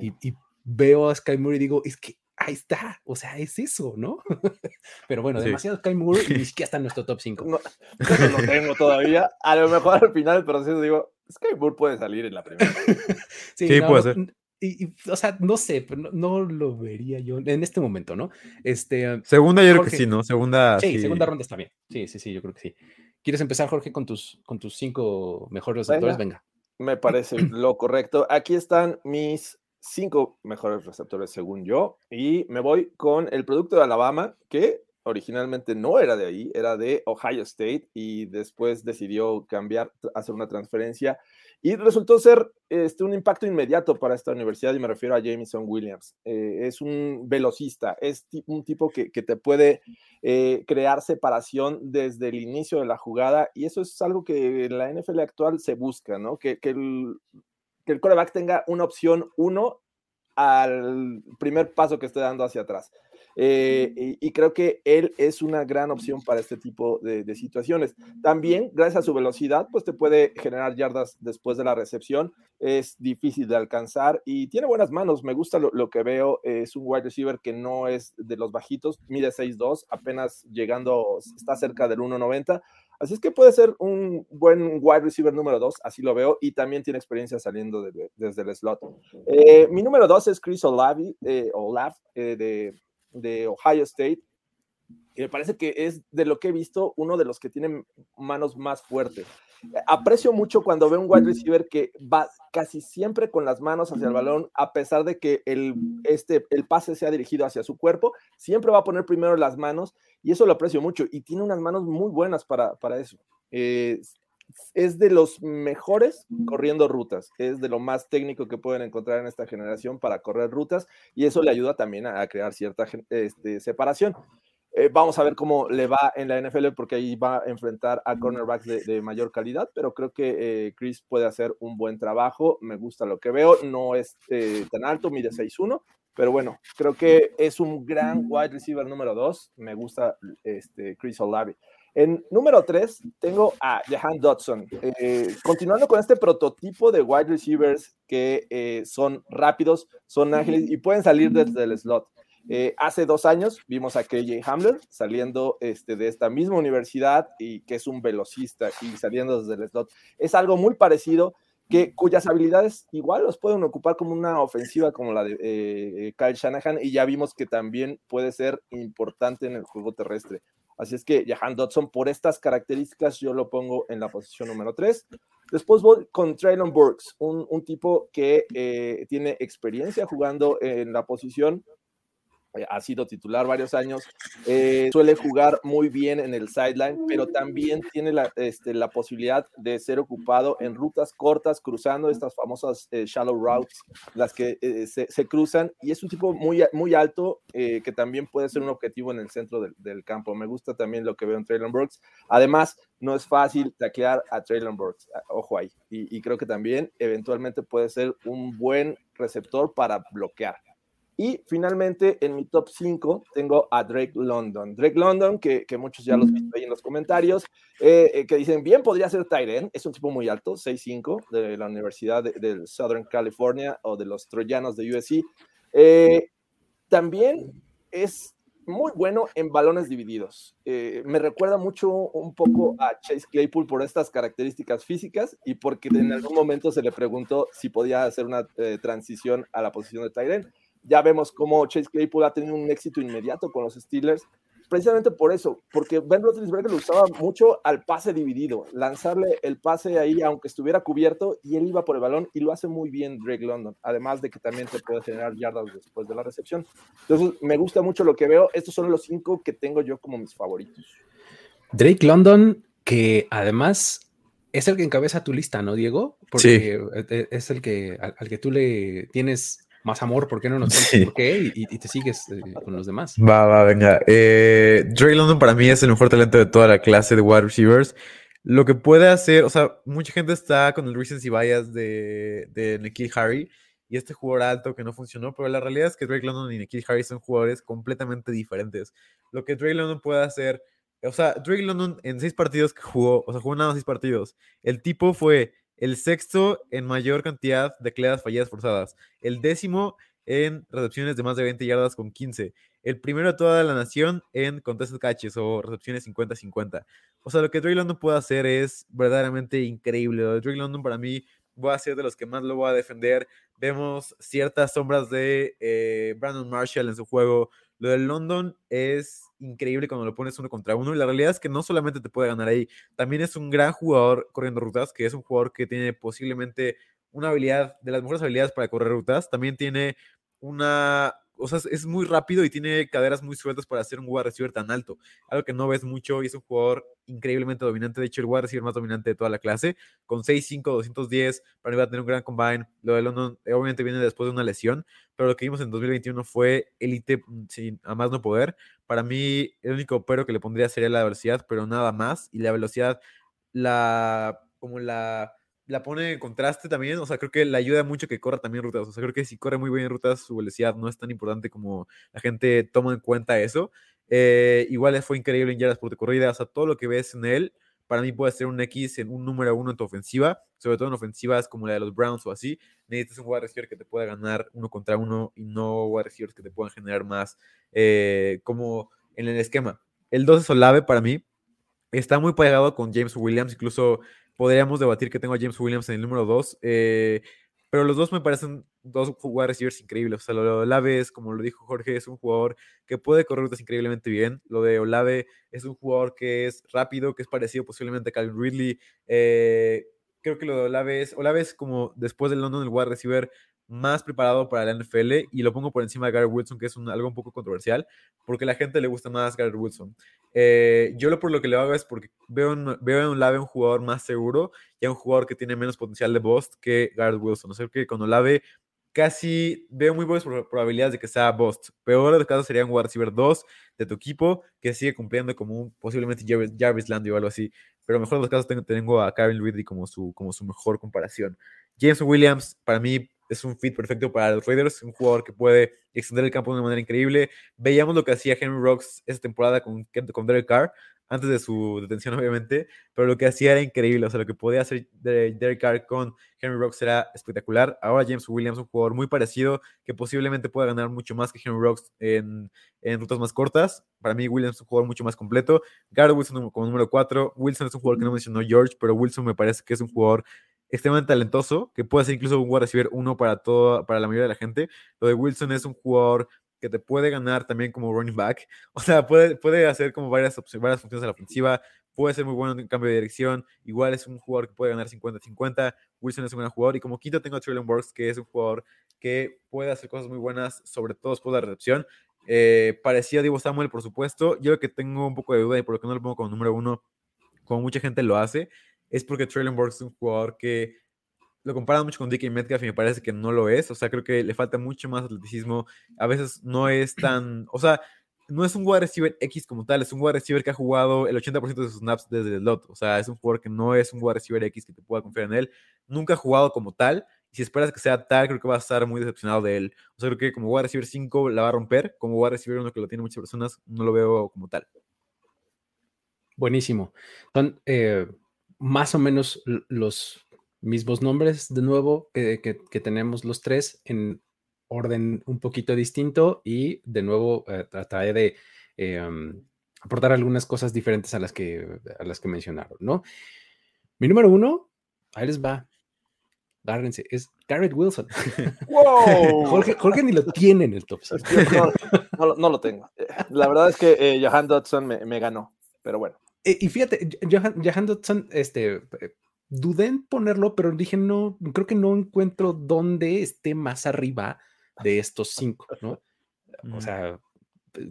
y, y veo a Sky Moore y digo, es que ahí está, o sea, es eso, ¿no? (laughs) Pero bueno, Sí. demasiado Sky Moore y ni (laughs) siquiera está en nuestro top 5. No, no lo tengo todavía. A lo mejor al final del proceso digo, Sky Moore puede salir en la primera. Sí, puede ser. Y, y, o sea, no sé, pero no, no lo vería yo en este momento, ¿no? Este, Segunda, yo creo que sí, ¿no? Segunda. sí, sí. segunda ronda está bien. Sí, sí, sí, yo creo que sí. ¿Quieres empezar, Jorge, con tus, con tus cinco mejores receptores? Venga. Me parece (clears throat) lo correcto. Aquí están mis cinco mejores receptores según yo. Y me voy con el producto de Alabama, que originalmente no era de ahí, era de Ohio State y después decidió cambiar, hacer una transferencia y resultó ser este, un impacto inmediato para esta universidad y me refiero a Jameson Williams. Eh, es un velocista, es un tipo que, que te puede eh, crear separación desde el inicio de la jugada y eso es algo que en la NFL actual se busca, ¿no? Que, que el, que el quarterback tenga una opción uno al primer paso que esté dando hacia atrás. Eh, y, y creo que él es una gran opción para este tipo de, de situaciones. También, gracias a su velocidad, pues te puede generar yardas después de la recepción. Es difícil de alcanzar y tiene buenas manos. Me gusta lo, lo que veo. Es un wide receiver que no es de los bajitos, mide 6'2, apenas llegando, está cerca del 1'90. Así es que puede ser un buen wide receiver número 2, así lo veo, y también tiene experiencia saliendo de- desde el slot. Eh, mi número 2 es Chris Olavi, eh, Olaf eh, de, de Ohio State. Y me parece que es de lo que he visto uno de los que tienen manos más fuertes. Aprecio mucho cuando veo un wide receiver que va casi siempre con las manos hacia el balón, a pesar de que el, este, el pase sea dirigido hacia su cuerpo, siempre va a poner primero las manos y eso lo aprecio mucho y tiene unas manos muy buenas para, para eso. Eh, es de los mejores corriendo rutas, es de lo más técnico que pueden encontrar en esta generación para correr rutas y eso le ayuda también a, crear cierta este, separación. Eh, vamos a ver cómo le va en la NFL porque ahí va a enfrentar a cornerbacks de, de mayor calidad, pero creo que eh, Chris puede hacer un buen trabajo. Me gusta lo que veo, no es eh, tan alto, mide 6'1, pero bueno, creo que es un gran wide receiver número 2. Me gusta este, Chris Olave. En número 3 tengo a Jahan Dodson. Eh, continuando con este prototipo de wide receivers que eh, son rápidos, son ágiles y pueden salir desde el slot. Eh, hace dos años vimos a KJ Hamler saliendo este, de esta misma universidad y que es un velocista y saliendo desde el slot. Es algo muy parecido que cuyas habilidades igual los pueden ocupar como una ofensiva como la de eh, Kyle Shanahan y ya vimos que también puede ser importante en el juego terrestre. Así es que Jahan Dodson, por estas características, yo lo pongo en la posición número 3. Después voy con Traylon Burks, un, un tipo que eh, tiene experiencia jugando en la posición, ha sido titular varios años, eh, suele jugar muy bien en el sideline, pero también tiene la, este, la posibilidad de ser ocupado en rutas cortas, cruzando estas famosas eh, shallow routes, las que eh, se, se, cruzan, y es un tipo muy, muy alto eh, que también puede ser un objetivo en el centro del, del, campo. Me gusta también lo que veo en Traylon Burks. Además, no es fácil taclear a Traylon Burks, ojo ahí, y, y creo que también eventualmente puede ser un buen receptor para bloquear. Y finalmente, en mi top 5 tengo a Drake London. Drake London, que, que muchos ya los visto ahí en los comentarios, eh, eh, que dicen, bien, podría ser Tyren. Es un tipo muy alto, 6'5", de la Universidad de, de, Southern California o de los Troyanos de USC. Eh, también es muy bueno en balones divididos. Eh, me recuerda mucho un poco a Chase Claypool por estas características físicas y porque en algún momento se le preguntó si podía hacer una eh, transición a la posición de Tyren ya vemos cómo Chase Claypool ha tenido un éxito inmediato con los Steelers, precisamente por eso, porque Ben Roethlisberger lo usaba mucho al pase dividido, lanzarle el pase ahí aunque estuviera cubierto y él iba por el balón y lo hace muy bien Drake London, además de que también te puede generar yardas después de la recepción. Entonces, me gusta mucho lo que veo, estos son los cinco que tengo yo como mis favoritos. Drake London, que además es el que encabeza tu lista, ¿no, Diego? Porque sí. es el que al, al que tú le tienes más amor, ¿por qué no nos sí. por qué? Y, y, te sigues eh, con los demás. Va, va, venga. Eh, Drake London para mí es el mejor talento de toda la clase de wide receivers. Lo que puede hacer, o sea, mucha gente está con el recency bias de, de Nikhil Harry y este jugador alto que no funcionó, pero la realidad es que Drake London y Nikhil Harry son jugadores completamente diferentes. Lo que Drake London puede hacer, o sea, Drake London en seis partidos que jugó, o sea, jugó nada más seis partidos, el tipo fue el sexto en mayor cantidad de cleadas falladas forzadas, el décimo en recepciones de más de 20 yardas con 15. El primero de toda la nación en contested catches o recepciones 50-50. O sea, lo que Drake London puede hacer es verdaderamente increíble. De Drake London para mí voy a ser de los que más lo voy a defender. Vemos ciertas sombras de eh, Brandon Marshall en su juego. Lo del London es increíble cuando lo pones uno contra uno. Y la realidad es que no solamente te puede ganar ahí, también es un gran jugador corriendo rutas, que es un jugador que tiene posiblemente una habilidad, de las mejores habilidades para correr rutas. También tiene una o sea, es muy rápido y tiene caderas muy sueltas para hacer un wide receiver tan alto. Algo que no ves mucho y es un jugador increíblemente dominante. De hecho, el wide receiver más dominante de toda la clase. Con 6'5, 210, para mí va a tener un gran combine. Lo de London eh, obviamente viene después de una lesión, pero lo que vimos en 2021 fue élite mm, sin a más no poder. Para mí, el único pero que le pondría sería la velocidad, pero nada más. Y la velocidad, la como la la pone en contraste también, o sea, creo que le ayuda mucho que corra también rutas, o sea, creo que si corre muy bien en rutas, su velocidad no es tan importante como la gente toma en cuenta eso. Eh, igual fue increíble en yardas por corrida, o sea, todo lo que ves en él, para mí puede ser un X en un número uno en tu ofensiva, sobre todo en ofensivas como la de los Browns o así, necesitas un wide receiver que te pueda ganar uno contra uno y no wide receivers que te puedan generar más eh, como en el esquema. El 2 es Olave para mí, está muy pegado con James Williams, incluso podríamos debatir que tengo a James Williams en el número 2, eh, pero los dos me parecen dos wide receivers increíbles. O sea, lo de Olave es, como lo dijo Jorge, es un jugador que puede correr increíblemente bien. Lo de Olave es un jugador que es rápido, que es parecido posiblemente a Calvin Ridley. Eh, creo que lo de Olave es, Olave es como después del London, el wide receiver más preparado para la NFL y lo pongo por encima de Gary Wilson, que es algo un poco controversial, porque a la gente le gusta más Gary Wilson. Eh, yo lo por lo que le hago es porque veo, veo en Olave un jugador más seguro y a un jugador que tiene menos potencial de bust que Gary Wilson. O sea, que con Olave casi veo muy buenas probabilidades de que sea bust. Peor de caso sería un wide receiver 2 de tu equipo que sigue cumpliendo como posiblemente Jarvis, Jarvis Landry o algo así. Pero mejor de los casos tengo, tengo a Karen Ridley como su, como su mejor comparación. James Williams, para mí, es un fit perfecto para los Raiders, un jugador que puede extender el campo de una manera increíble. Veíamos lo que hacía Henry Rocks esta temporada con, con Derek Carr, antes de su detención obviamente, pero lo que hacía era increíble, o sea, lo que podía hacer Derek Carr con Henry Rocks era espectacular. Ahora James Williams, un jugador muy parecido, que posiblemente pueda ganar mucho más que Henry Rocks en, en rutas más cortas. Para mí Williams es un jugador mucho más completo. Garrett Wilson como número 4, Wilson es un jugador que no mencionó George, pero Wilson me parece que es un jugador extremadamente talentoso, que puede ser incluso un wide receiver uno para, todo, para la mayoría de la gente. Lo de Wilson es un jugador que te puede ganar también como running back. (laughs) O sea, puede, puede hacer como varias, varias funciones a la ofensiva. Puede ser muy bueno en cambio de dirección. Igual es un jugador que puede ganar 50-50. Wilson es un buen jugador. Y como quinto tengo a Traylon Burks, que es un jugador que puede hacer cosas muy buenas, sobre todo después de la recepción. Eh, parecía Divo Samuel, por supuesto. Yo que tengo un poco de duda y por lo que no lo pongo como número uno, como mucha gente lo hace, es porque Traylon Burks es un jugador que lo comparan mucho con Dickie Metcalf y me parece que no lo es. O sea, creo que le falta mucho más atleticismo. A veces no es tan. O sea, no es un wide receiver X como tal, es un wide receiver que ha jugado el 80% de sus snaps desde el slot. O sea, es un jugador que no es un wide receiver X que te pueda confiar en él. Nunca ha jugado como tal. Y si esperas que sea tal, creo que va a estar muy decepcionado de él. O sea, creo que como wide receiver 5 la va a romper. Como wide receiver uno que lo tiene muchas personas, no lo veo como tal. Buenísimo. Son eh, más o menos los mismos nombres de nuevo que, tenemos los tres en orden un poquito distinto y de nuevo eh, trataré de em, aportar algunas cosas diferentes a las que, a las que mencionaron, ¿no? Mi número uno, ahí les va. Agárrense, es Garrett Wilson. (laughs) ¡Wow! Jorge, ni lo tiene en el top No, lo tengo. La verdad es que eh, Johan Dodson me, ganó, pero bueno. Eh, y fíjate, Johan, Dodson, este, dudé en ponerlo, pero dije, no, creo que no encuentro dónde esté más arriba de estos cinco, ¿no? O sea,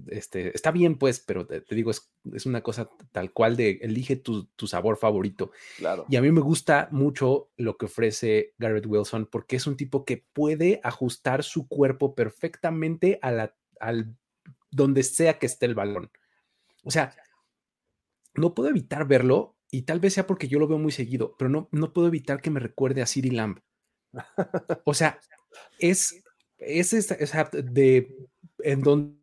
este, está bien, pues, pero te, digo, es, es, una cosa tal cual de elige tu, tu, sabor favorito. Claro. Y a mí me gusta mucho lo que ofrece Garrett Wilson porque es un tipo que puede ajustar su cuerpo perfectamente a la, al donde sea que esté el balón. O sea, no puedo evitar verlo y tal vez sea porque yo lo veo muy seguido, pero no, no puedo evitar que me recuerde a Siri Lamb. O sea, es, es, de en donde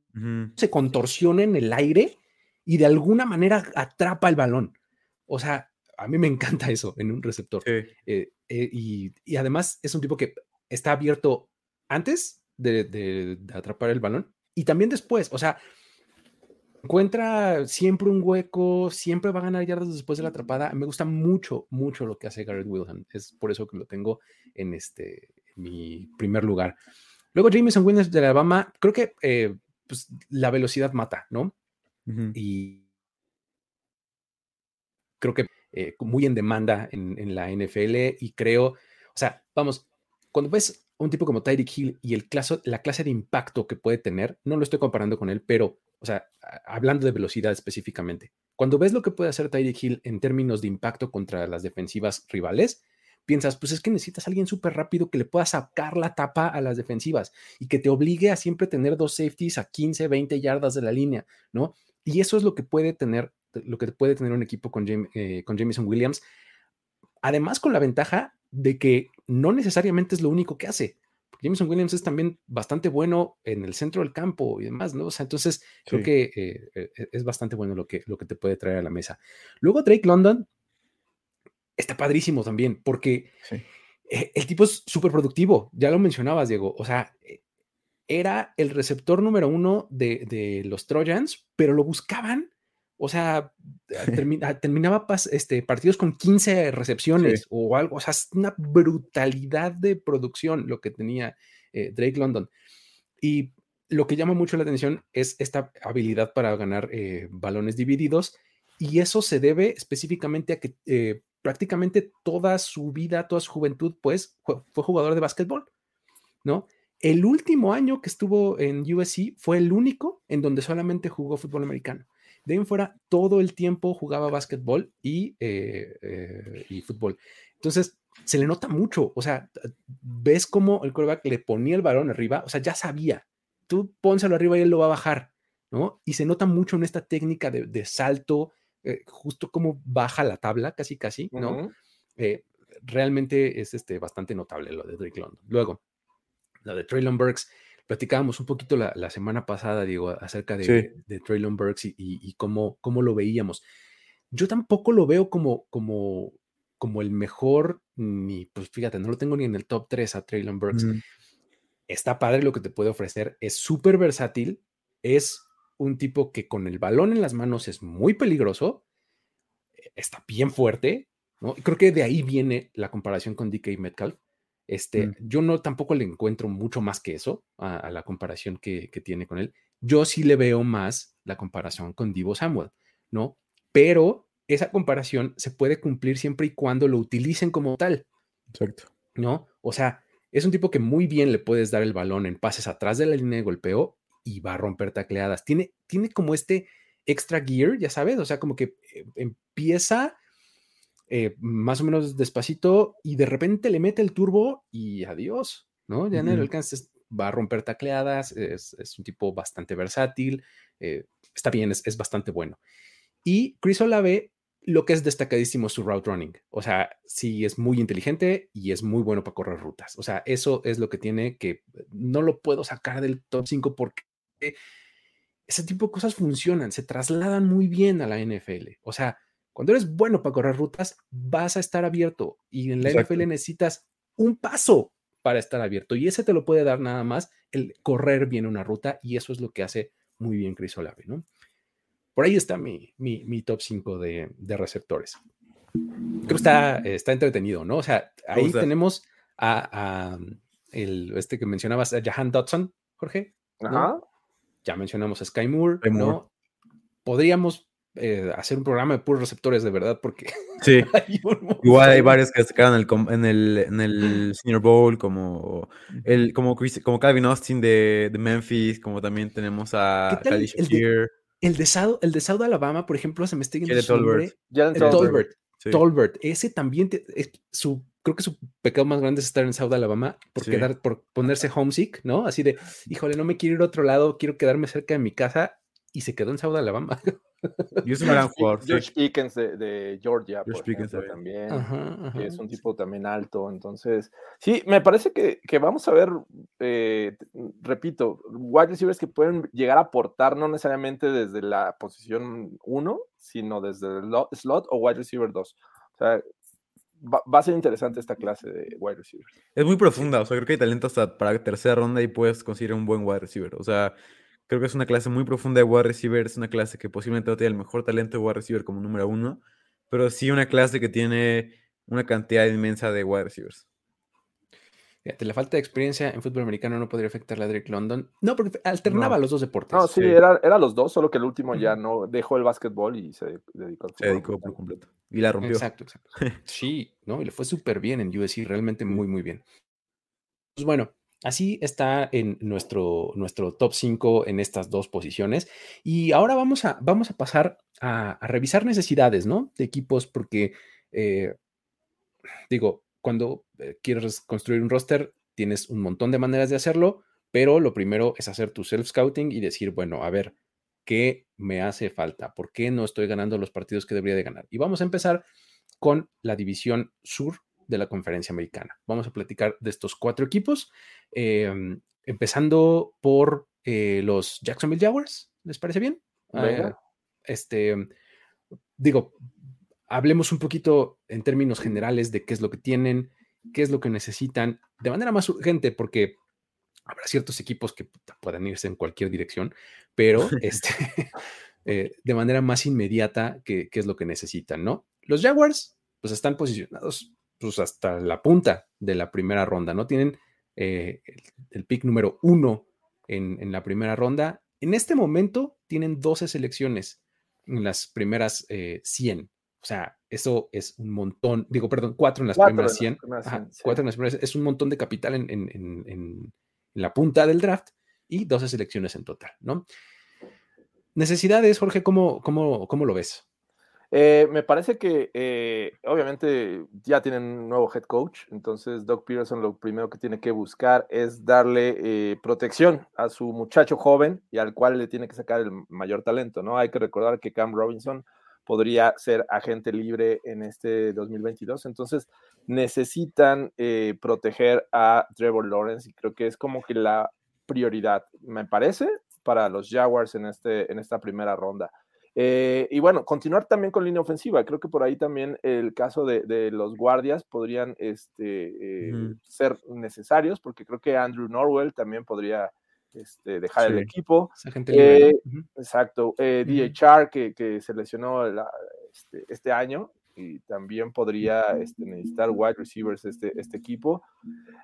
se contorsiona en el aire y de alguna manera atrapa el balón. O sea, a mí me encanta eso en un receptor. Eh, eh, y, y, además es un tipo que está abierto antes de, de, de atrapar el balón y también después, o sea, encuentra siempre un hueco, siempre va a ganar yardas después de la atrapada. Me gusta mucho, mucho lo que hace Garrett Wilhelm. Es por eso que lo tengo en este en mi primer lugar. Luego Jameson Williams de Alabama, creo que eh, pues, la velocidad mata, ¿no? Y creo que eh, muy en demanda en, en la NFL y creo, o sea, vamos, cuando ves un tipo como Tyreek Hill y el clase, la clase de impacto que puede tener, no lo estoy comparando con él, pero, o sea, hablando de velocidad específicamente, cuando ves lo que puede hacer Tyreek Hill en términos de impacto contra las defensivas rivales, piensas, pues es que necesitas alguien súper rápido que le pueda sacar la tapa a las defensivas y que te obligue a siempre tener dos safeties a 15, 20 yardas de la línea, ¿no? Y eso es lo que puede tener, lo que puede tener un equipo con, Jam- eh, con Jameson Williams. Además, con la ventaja de que no necesariamente es lo único que hace. Jameson Williams es también bastante bueno en el centro del campo y demás, ¿no? O sea, entonces creo que eh, eh, es bastante bueno lo que, lo que te puede traer a la mesa. Luego Drake London está padrísimo también, porque Sí. eh, el tipo es súper productivo, ya lo mencionabas, Diego. O sea, eh, era el receptor número uno de, de los Trojans, pero lo buscaban. O sea, (laughs) termi- terminaba pas- este, partidos con 15 recepciones o algo. O sea, es una brutalidad de producción lo que tenía eh, Drake London. Y lo que llama mucho la atención es esta habilidad para ganar eh, balones divididos. Y eso se debe específicamente a que eh, prácticamente toda su vida, toda su juventud, pues fue, fue jugador de básquetbol, ¿no? El último año que estuvo en USC fue el único en donde solamente jugó fútbol americano. De ahí en fuera, todo el tiempo jugaba básquetbol y, eh, eh, y fútbol. Entonces, se le nota mucho. O sea, ves cómo el quarterback le ponía el balón arriba. O sea, ya sabía. Tú pónselo arriba y él lo va a bajar, ¿no? Y se nota mucho en esta técnica de, de salto, eh, justo como baja la tabla, casi, casi, ¿no? Eh, realmente es este, bastante notable lo de Drake London. Luego, lo de Traylon Burks, platicábamos un poquito la, la semana pasada, digo, acerca de, Sí. de Traylon Burks y, y- y cómo, cómo lo veíamos. Yo tampoco lo veo como, como, como el mejor, ni, pues fíjate, no lo tengo ni en el top 3 a Traylon Burks. Ujú. Está padre lo que te puede ofrecer, es súper versátil, es un tipo que con el balón en las manos es muy peligroso, eh, está bien fuerte, ¿no? Y creo que de ahí viene la comparación con DK Metcalf. Este, Mm. Yo no tampoco le encuentro mucho más que eso a, a la comparación que, que tiene con él. Yo sí le veo más la comparación con Divo Samuel, ¿no? Pero esa comparación se puede cumplir siempre y cuando lo utilicen como tal. Exacto. ¿no? O sea, es un tipo que muy bien le puedes dar el balón en pases atrás de la línea de golpeo y va a romper tacleadas. Tiene, tiene como este extra gear, ya sabes, o sea, como que eh, empieza eh, más o menos despacito y de repente le mete el turbo y adiós, ¿no? Ya en el Ujú. alcance es- va a romper tacleadas, es, es un tipo bastante versátil, eh, está bien, es, es bastante bueno. Y Chris Olave, lo que es destacadísimo es su route running. O sea, sí es muy inteligente y es muy bueno para correr rutas. O sea, eso es lo que tiene que no lo puedo sacar del top 5 porque ese tipo de cosas funcionan, se trasladan muy bien a la NFL. O sea, cuando eres bueno para correr rutas, vas a estar abierto y en la Exacto. NFL necesitas un paso para estar abierto y ese te lo puede dar nada más el correr bien una ruta y eso es lo que hace muy bien Chris Olave, ¿no? Por ahí está mi, mi, mi top 5 de, de receptores. Creo que está, está entretenido, ¿no? O sea, ahí tenemos a, a el, este que mencionabas, a Jahan Dodson, Jorge. ¿no? Ajá. Ya mencionamos a Sky Moore, Sky Moore. ¿no? Podríamos eh, hacer un programa de puros receptores de verdad, porque Sí. (laughs) hay un Igual hay varios que destacaron en el, en el, en el Senior Bowl, como el como, Chris- como Calvin Austin de, de Memphis, como también tenemos a ¿Qué tal Khalil el de- El de South, el de South Alabama, por ejemplo, se me está yendo. Tolbert. El Tolbert. Tolbert. sí. Tolbert, ese también, te- es su, creo que su pecado más grande es estar en South Alabama por, Sí. quedar, por ponerse homesick, ¿no? Así de, híjole, no me quiero ir a otro lado, quiero quedarme cerca de mi casa y se quedó en South Alabama. Y es un gran (laughs) jugador. George Pickens de, de Georgia, George por Pickens ejemplo, también. también. Ajá, que ajá. es un tipo también alto. Entonces, sí, me parece que, que vamos a ver, eh, repito, wide receivers que pueden llegar a aportar no necesariamente desde la posición 1, sino desde el lo- slot o wide receiver 2. O sea, va, va, a ser interesante esta clase de wide receiver. Es muy profunda, o sea, creo que hay talento hasta para tercera ronda y puedes conseguir un buen wide receiver. O sea, creo que es una clase muy profunda de wide receiver, es una clase que posiblemente no tiene el mejor talento de wide receiver como número uno, pero sí una clase que tiene una cantidad inmensa de wide receivers. Fíjate, la falta de experiencia en fútbol americano no podría afectar a Drake London. No, porque alternaba No. los dos deportes. No, sí, Sí. Era, era los dos, solo que el último ya no dejó el básquetbol y se dedicó al Se fútbol dedicó por completo. Y la rompió. Exacto, exacto. (laughs) Sí, ¿no? Y le fue súper bien en USC, realmente muy, muy bien. Pues bueno, así está en nuestro, nuestro top 5 en estas dos posiciones. Y ahora vamos a, vamos a pasar a, revisar necesidades, ¿no? De equipos, porque, eh, digo, cuando eh, quieres construir un roster, tienes un montón de maneras de hacerlo, pero lo primero es hacer tu self-scouting y decir, bueno, a ver, ¿qué me hace falta? ¿Por qué no estoy ganando los partidos que debería de ganar? Y vamos a empezar con la división sur de la conferencia americana. Vamos a platicar de estos cuatro equipos, eh, empezando por eh, los Jacksonville Jaguars. ¿Les parece bien? Eh, este, digo, hablemos un poquito en términos generales de qué es lo que tienen, qué es lo que necesitan de manera más urgente, porque habrá ciertos equipos que puedan irse en cualquier dirección, pero (laughs) este, eh, de manera más inmediata, ¿qué, qué es lo que necesitan, ¿no? Los Jaguars, pues están posicionados pues, hasta la punta de la primera ronda, ¿no? Tienen eh, el, el, pick número uno en, en, la primera ronda. En este momento tienen 12 selecciones en las primeras eh, 100. O sea, eso es un montón. Digo, perdón, cuatro en las Cuatro primeras en 100. las primeras Ajá, 100, sí. Cuatro en las primeras. Es un montón de capital en, en, en, en, la punta del draft y 12 selecciones en total, ¿no? Necesidades, Jorge, ¿cómo, cómo, cómo lo ves? Eh, me parece que eh, obviamente ya tienen un nuevo head coach, entonces Doug Peterson lo primero que tiene que buscar es darle eh, protección a su muchacho joven y al cual le tiene que sacar el mayor talento, ¿no? Hay que recordar que Cam Robinson podría ser agente libre en este 2022, entonces necesitan eh, proteger a Trevor Lawrence y creo que es como que la prioridad, me parece, para los Jaguars en, este, en esta primera ronda. Eh, y bueno, continuar también con línea ofensiva. Creo que por ahí también el caso de, de los guardias podrían este, eh, ser necesarios, porque creo que Andrew Norwell también podría este, dejar el equipo. Eh. Exacto. Eh. DHR, que, que se lesionó la- este, este año y también podría este, necesitar wide receivers este, este equipo.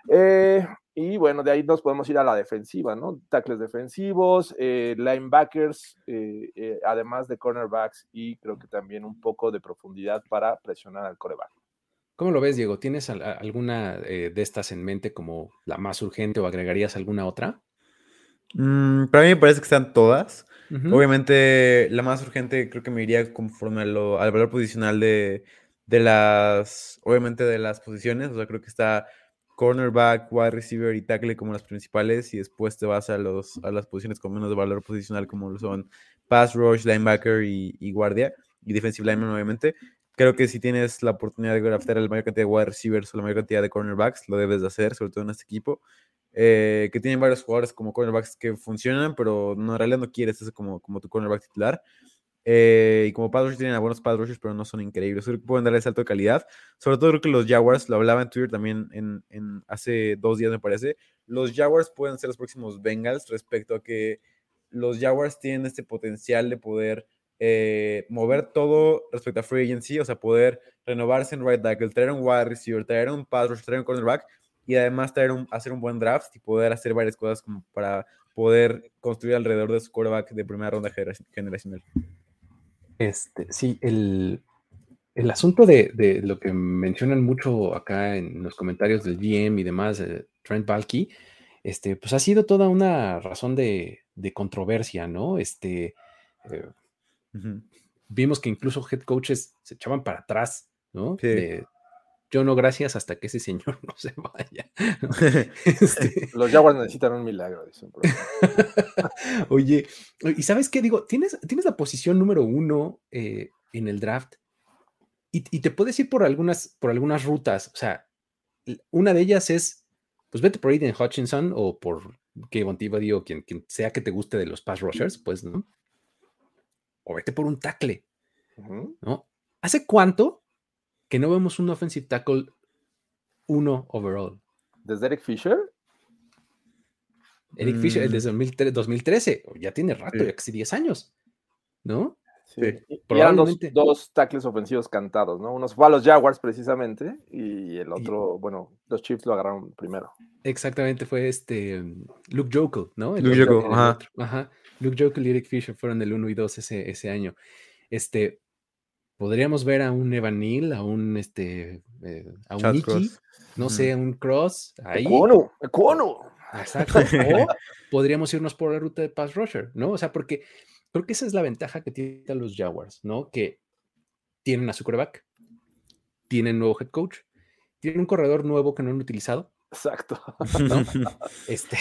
Eh, y bueno, de ahí nos podemos ir a la defensiva, ¿no? Tackles defensivos, eh, linebackers, eh, además de cornerbacks y creo que también un poco de profundidad para presionar al coreback. ¿Cómo lo ves, Diego? ¿Tienes alguna de estas en mente como la más urgente o agregarías alguna otra? Mm, para mí me parece que están todas. Obviamente, la más urgente creo que me iría conforme a lo- al valor posicional de, de las, obviamente de las posiciones. O sea, creo que está cornerback, wide receiver y tackle como las principales y después te vas a, los, a las posiciones con menos valor posicional como lo son pass rush, linebacker y, y guardia y defensive lineman obviamente. Creo que si tienes la oportunidad de draftear la mayor cantidad de wide receivers o la mayor cantidad de cornerbacks, lo debes de hacer, sobre todo en este equipo eh, que tienen varios jugadores como cornerbacks que funcionan, pero no, en realidad no quieres ese como, como tu cornerback titular. Eh, y como pass rushers tienen a buenos pass pero no son increíbles. Creo que pueden darle salto de calidad. Sobre todo creo que los Jaguars, lo hablaba en Twitter también en, en hace dos días me parece, los Jaguars pueden ser los próximos Bengals respecto a que los Jaguars tienen este potencial de poder eh, mover todo respecto a free agency, o sea, poder renovarse en right tackle, traer un wide receiver, traer un pass rusher, traer un cornerback y además traer un, hacer un buen draft y poder hacer varias cosas como para poder construir alrededor de su quarterback de primera ronda genera- generacional. Este, sí, el, el asunto de, de lo que mencionan mucho acá en los comentarios del GM y demás, eh, Trent Balky, este, pues ha sido toda una razón de, de controversia, ¿no? Este, eh, vimos que incluso head coaches se echaban para atrás, ¿no? Sí. De, yo no, gracias, hasta que ese señor (laughs) no se vaya. (laughs) Este, Los Jaguars necesitan un milagro. dicen. (laughs) Oye, ¿y sabes qué? Digo, tienes, tienes la posición número uno eh, en el draft y, y te puedes ir por algunas, por algunas rutas. O sea, una de ellas es, pues vete por Aiden Hutchinson o por Kevin Tibody o quien, quien sea que te guste de los pass rushers, pues, ¿no? O vete por un tackle. ¿no? ¿Hace cuánto que no vemos un offensive tackle uno overall. ¿Desde Eric Fisher? Eric Fisher, el Mm. de 2013, 2013, ya tiene rato, Sí. ya casi 10 años, ¿no? Sí. Sí. Y eran dos, Probablemente. dos tackles ofensivos cantados, ¿no? Uno fue a los Jaguars precisamente y el otro, bueno, los Chiefs lo agarraron primero. Exactamente, fue este mm, Luke Jokel, ¿no? El Luke Jokel, ajá. Luke Jokel y Eric Fisher fueron el 1 y 2 ese, ese año. Este, podríamos ver a un Evan Neal, a un este, eh, a un Nicky, no sé, a un Cross, ahí. ¡Ecuono! ¡Ecuono! Exacto. O (laughs) podríamos irnos por la ruta de pass rusher, ¿no? O sea, porque creo que esa es la ventaja que tienen los Jaguars, ¿no? Que tienen a su quarterback, tienen nuevo head coach, tienen un corredor nuevo que no han utilizado. Exacto. (laughs) Este,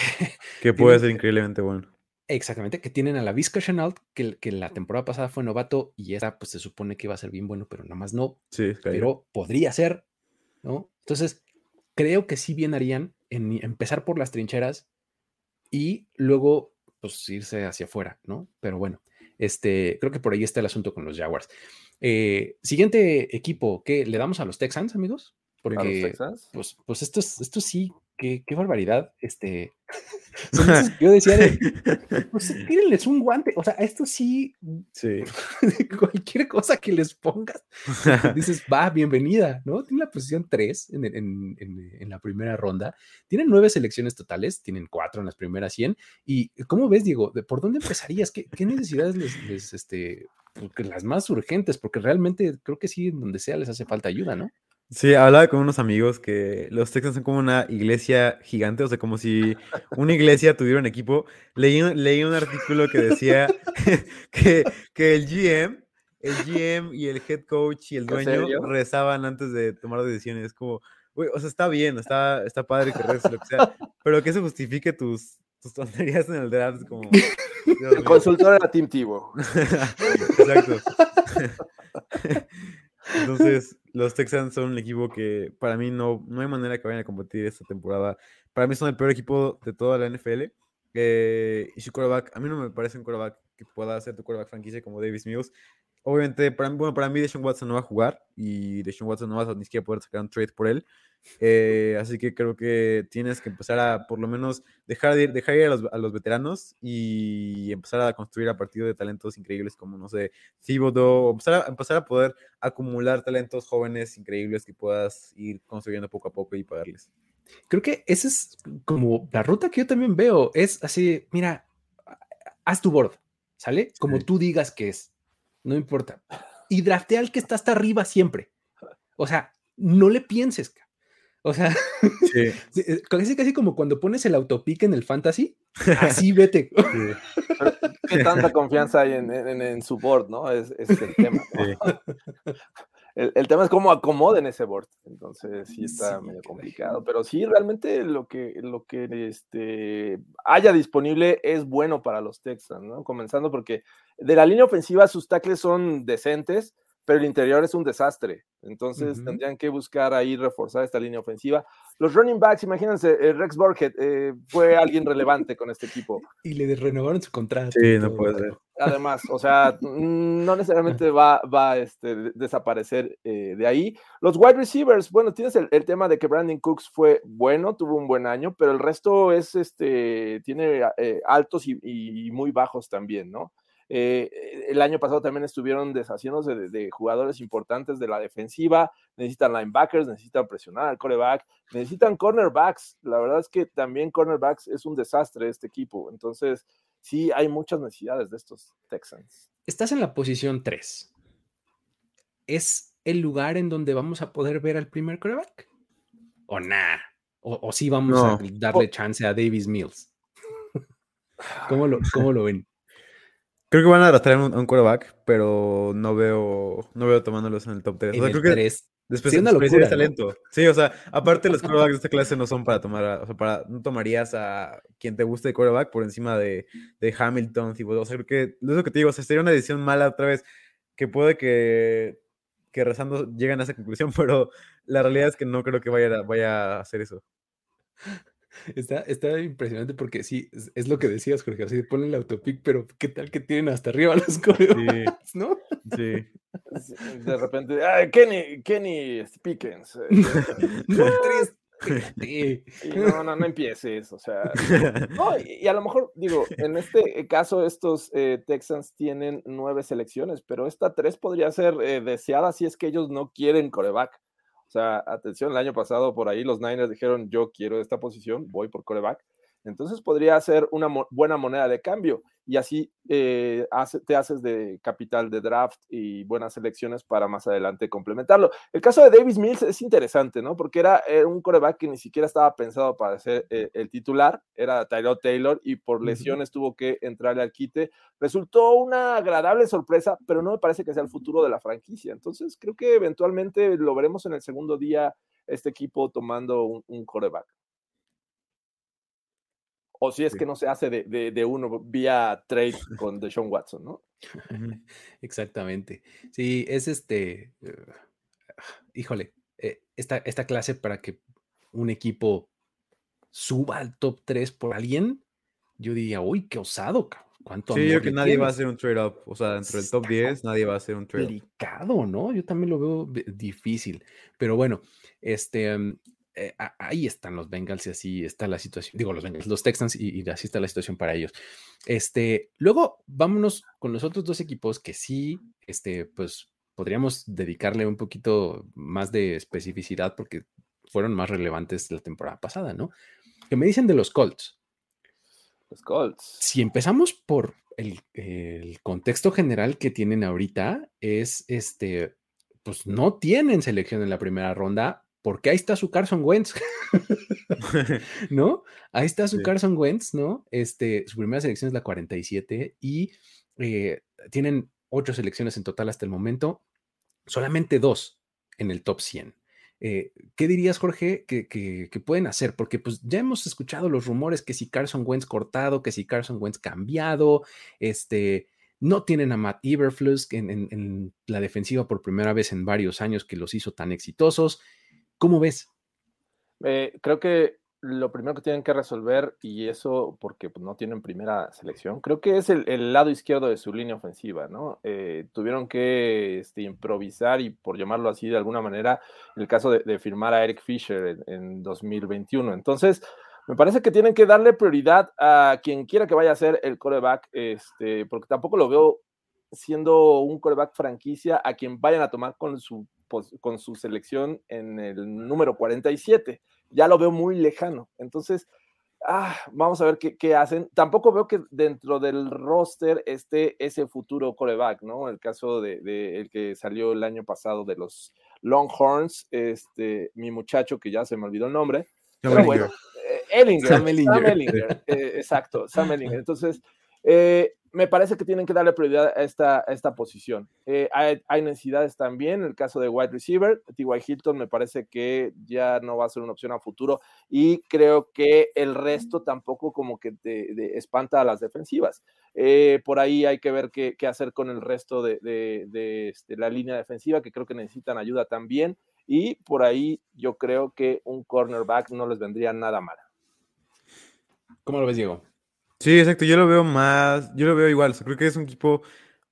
que (laughs) puede Tienen- ser increíblemente bueno. Exactamente, que tienen a la Vizca Chenault, que, que la temporada pasada fue novato y esta pues se supone que iba a ser bien bueno, pero nada más no, Sí, pero podría ser, ¿no? Entonces, creo que sí bien harían en empezar por las trincheras y luego pues irse hacia afuera, ¿no? Pero bueno, este, creo que por ahí está el asunto con los Jaguars. Eh, siguiente equipo, ¿qué le damos a los Texans, amigos? A los Porque Texans. pues, pues esto, es, esto sí, qué, qué barbaridad. Este, (laughs) yo decía de, (laughs) pues tírenles un guante, o sea, esto sí, sí. (laughs) cualquier cosa que les pongas, dices, va, bienvenida, ¿no? Tiene la posición 3 en, en- en- en la primera ronda, tienen nueve selecciones totales, tienen cuatro en las primeras 100, y ¿cómo ves, Diego? ¿De ¿Por dónde empezarías? ¿Qué, qué necesidades les, les, este, porque las más urgentes? Porque realmente creo que sí, en donde sea les hace falta ayuda, ¿no? Sí, hablaba con unos amigos que los Texans son como una iglesia gigante, o sea, como si una iglesia tuviera un equipo. Leí, un- leí un artículo que decía (laughs) que, que el GM, el GM y el head coach y el ¿En dueño rezaban antes de tomar decisiones. Como, güey, o sea, está bien, está, está padre que reces, lo que sea, pero que se justifique tus, tus tonterías en el draft, es como... El consultor era Tim Tebow. (laughs) Exacto. (laughs) Entonces, los Texans son un equipo que para mí no, no hay manera que vayan a competir esta temporada. Para mí son el peor equipo de toda la NFL. eh, y su quarterback, a mí no me parece un quarterback que pueda ser tu quarterback franquicia como Davis Mills. Obviamente, para bueno, para mí Deshaun Watson no va a jugar y Deshaun Watson no vas a ni siquiera poder sacar un trade por él. Eh, así que creo que tienes que empezar a, por lo menos, dejar de ir, dejar ir a los, a los veteranos y empezar a construir a partir de talentos increíbles como, no sé, Thibodeau, empezar a, empezar a poder acumular talentos jóvenes increíbles que puedas ir construyendo poco a poco y pagarles. Creo que esa es como la ruta que yo también veo. Es así, mira, haz tu board, ¿sale? Como Sí. tú digas que es, no importa. Y draftea al que está hasta arriba siempre. O sea, no le pienses. O sea, (laughs) Sí, eh, casi, casi como cuando pones el autopic en el fantasy, (laughs) así vete. ¿Qué tanta confianza hay en, en- en su board, no? Es, es el tema. ¿no? (laughs) El, el tema es cómo acomoden ese board. Entonces sí está medio complicado. Pero sí, realmente lo que, lo que este, haya disponible es bueno para los Texans, ¿no? Comenzando porque de la línea ofensiva sus tackles son decentes, pero el interior es un desastre. Entonces tendrían que buscar ahí reforzar esta línea ofensiva. Los running backs, imagínense, eh, Rex Burkhead eh, fue (laughs) alguien relevante con este equipo. Y le renovaron su contrato. sí, no todo. puede ser. Además, o sea, mm, no necesariamente va, va a este, de- desaparecer eh, de ahí. Los wide receivers, bueno, tienes el, el tema de que Brandon Cooks fue bueno, tuvo un buen año, pero el resto es, este, tiene eh, altos y, y muy bajos también, ¿no? Eh, el año pasado también estuvieron deshaciéndose de, de jugadores importantes de la defensiva, necesitan linebackers, necesitan presionar al coreback, necesitan cornerbacks. La verdad es que también cornerbacks es un desastre este equipo. Entonces, sí hay muchas necesidades de estos Texans. Estás en la posición 3. ¿Es el lugar en donde vamos a poder ver al primer quarterback? ¿O nah? ¿O, o sí vamos a darle chance a Davis Mills? (laughs) ¿Cómo lo, cómo lo ven? Creo que van a arrastrar un, un quarterback, pero no veo, no veo tomándolos en el top 3. En O sea, el creo que tres. después Sí, una después locura, ¿no? talento. Sí, o sea, aparte los quarterbacks de esta clase no son para tomar, a- o sea, para, no tomarías a quien te guste de quarterback por encima de, de Hamilton, Thibodeau. O sea, creo que, es lo que te digo, o sea, sería una decisión mala otra vez, que puede que, que rezando lleguen a esa conclusión, (laughs) pero la realidad es que no creo que vaya, a- vaya a hacer eso. Está, está impresionante porque sí, es, es lo que decías, Jorge. Así ponen el autopic, pero ¿qué tal que tienen hasta arriba (laughs) los corebacks, no? Sí, De repente, "Ay, Kenny, Kenny Pickens. eh, (laughs) y no, no, no empieces, o sea. No, y, y a lo mejor, digo, en este caso, estos eh, Texans tienen nueve selecciones, pero esta tres podría ser eh, deseada si es que ellos no quieren coreback. O sea, atención, el año pasado por ahí los Niners dijeron, yo quiero esta posición, voy por coreback. Entonces podría ser una mo- buena moneda de cambio y así eh, hace- te haces de capital de draft y buenas selecciones para más adelante complementarlo. El caso de Davis Mills es interesante, ¿no? Porque era, un coreback que ni siquiera estaba pensado para ser eh, el titular, era Tyrod Taylor y por lesiones tuvo que entrarle al quite. Resultó una agradable sorpresa, pero no me parece que sea el futuro de la franquicia. Entonces creo que eventualmente lo veremos en el segundo día este equipo tomando un, un coreback. O si es Sí. que no se hace de, de- de uno vía trade con Deshaun Watson, ¿no? Exactamente. Sí, es este, eh, híjole, eh, esta, esta clase para que un equipo suba al top 3 por alguien, yo diría, uy, qué osado, cabrón, cuánto Sí, yo creo que nadie va a tienes". hacer un trade-up. O sea, dentro del top Está 10, nadie va a hacer un trade-up. complicado, ¿no? Yo también lo veo ve- difícil. Pero bueno, este, mm, eh, ahí están los Bengals y así está la situación. Digo, los Bengals, los Texans y, y así está la situación para ellos. Este, luego vámonos con los otros dos equipos que sí, este, pues podríamos dedicarle un poquito más de especificidad porque fueron más relevantes la temporada pasada, ¿no? Que me dicen de los Colts Los Colts. si empezamos por el, el contexto general que tienen ahorita, es este, pues no tienen selección en la primera ronda, porque ahí está su Carson Wentz, (laughs) ¿no? Ahí está su Sí. Carson Wentz, ¿no? Este, su primera selección es la 47 y eh, tienen ocho selecciones en total hasta el momento, solamente dos en el top 100. Eh, ¿Qué dirías, Jorge, que, que- que pueden hacer? Porque pues ya hemos escuchado los rumores que si Carson Wentz cortado, que si Carson Wentz cambiado, este, no tienen a Matt Eberflus en, en- en la defensiva por primera vez en varios años que los hizo tan exitosos. ¿Cómo ves? Eh, creo que lo primero que tienen que resolver, y eso porque pues, no tienen primera selección, creo que es el, lado izquierdo de su línea ofensiva, ¿no? Eh, tuvieron que este, improvisar y, por llamarlo así de alguna manera, el caso de, firmar a Eric Fisher en, en 2021. Entonces, me parece que tienen que darle prioridad a quien quiera que vaya a ser el coreback, este, porque tampoco lo veo siendo un coreback franquicia a quien vayan a tomar con su, con su selección en el número 47 ya lo veo muy lejano. Entonces, ah, vamos a ver qué, qué hacen. Tampoco veo que dentro del roster esté ese futuro coreback, ¿no? El caso de, de el que salió el año pasado de los Longhorns, este, mi muchacho que ya se me olvidó el nombre. Pero bueno, eh, Ellinger, (laughs) Sam Sam Ellinger. Ellinger, eh, exacto, Sam Ellinger. Entonces, eh, me parece que tienen que darle prioridad a esta, a esta posición. Eh, hay, hay necesidades también, en el caso de wide receiver, T.Y. Hilton me parece que ya no va a ser una opción a futuro y creo que el resto tampoco como que te, espanta a las defensivas. Eh, por ahí hay que ver qué, qué hacer con el resto de, de- de, este, la línea defensiva, que creo que necesitan ayuda también. Y por ahí yo creo que un cornerback no les vendría nada mal. ¿Cómo lo ves, Diego? Sí, exacto. Yo lo veo más, yo lo veo igual. o sea, creo que es un equipo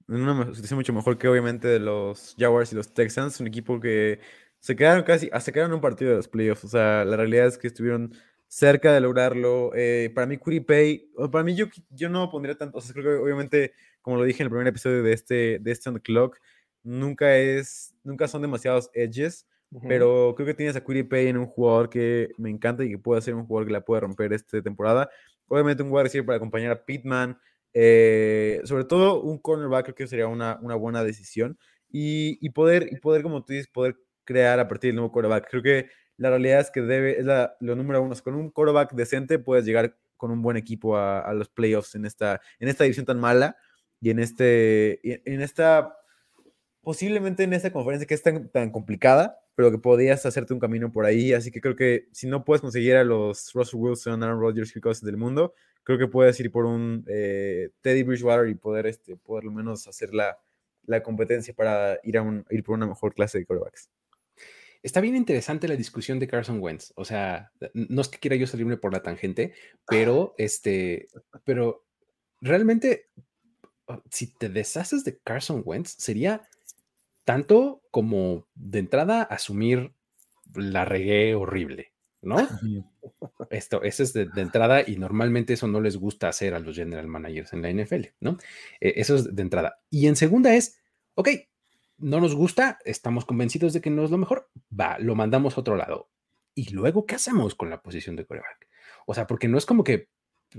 en una situación mucho mejor que obviamente de los Jaguars y los Texans. Un equipo que se quedaron casi, hasta quedaron en un partido de los playoffs. O sea, la realidad es que estuvieron cerca de lograrlo. Eh, para mí, Pay, para mí yo, yo no pondría tanto, o sea, creo que obviamente, como lo dije en el primer episodio de este, de este On The Clock, nunca es, nunca son demasiados edges. Pero creo que tienes a Pay en un jugador que me encanta y que puede ser un jugador que la puede romper esta temporada. Obviamente un wide receiver para acompañar a Pittman. eh, sobre todo un cornerback creo que sería una, una buena decisión. Y, y poder, y poder, como tú dices, poder crear a partir del nuevo quarterback. Creo que la realidad es que debe, es la, lo número uno. sea, con un quarterback decente puedes llegar con un buen equipo a, a los playoffs en esta, en esta división tan mala y en, este, en esta posiblemente en esta conferencia que es tan, tan complicada, pero que podías hacerte un camino por ahí. Así que creo que si no puedes conseguir a los Russell Wilson, Aaron Rodgers y cosas del mundo, creo que puedes ir por un eh, Teddy Bridgewater y poder, este, por lo menos hacer la, la competencia para ir, a un, ir por una mejor clase de quarterbacks. Está bien interesante la discusión de Carson Wentz. O sea, no es que quiera yo salirme por la tangente, pero este, pero realmente, si te deshaces de Carson Wentz, sería tanto como de entrada asumir la regué horrible, ¿no? (laughs) Esto, eso es de, entrada y normalmente eso no les gusta hacer a los general managers en la NFL, ¿no? Eh, eso es de entrada. Y en segunda es, ok, no nos gusta, estamos convencidos de que no es lo mejor, va, lo mandamos a otro lado. Y luego, ¿qué hacemos con la posición de coreback? O sea, porque no es como que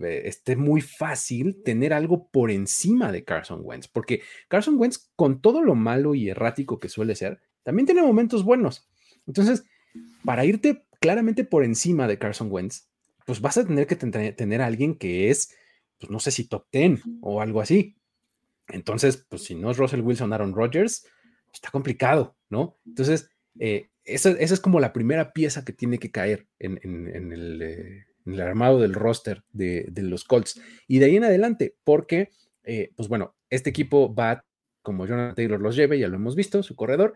esté muy fácil tener algo por encima de Carson Wentz, porque Carson Wentz, con todo lo malo y errático que suele ser, también tiene momentos buenos. Entonces, para irte claramente por encima de Carson Wentz, pues vas a tener que tener a alguien que es, pues no sé si top 10 o algo así. Entonces, pues si no es Russell Wilson, Aaron Rodgers, está complicado, ¿no? Entonces, eh, esa, es como la primera pieza que tiene que caer en, eh, el, armado del roster de, los Colts. Y de ahí en adelante, porque, eh, pues bueno, este equipo va como Jonathan Taylor los lleve, ya lo hemos visto, su corredor,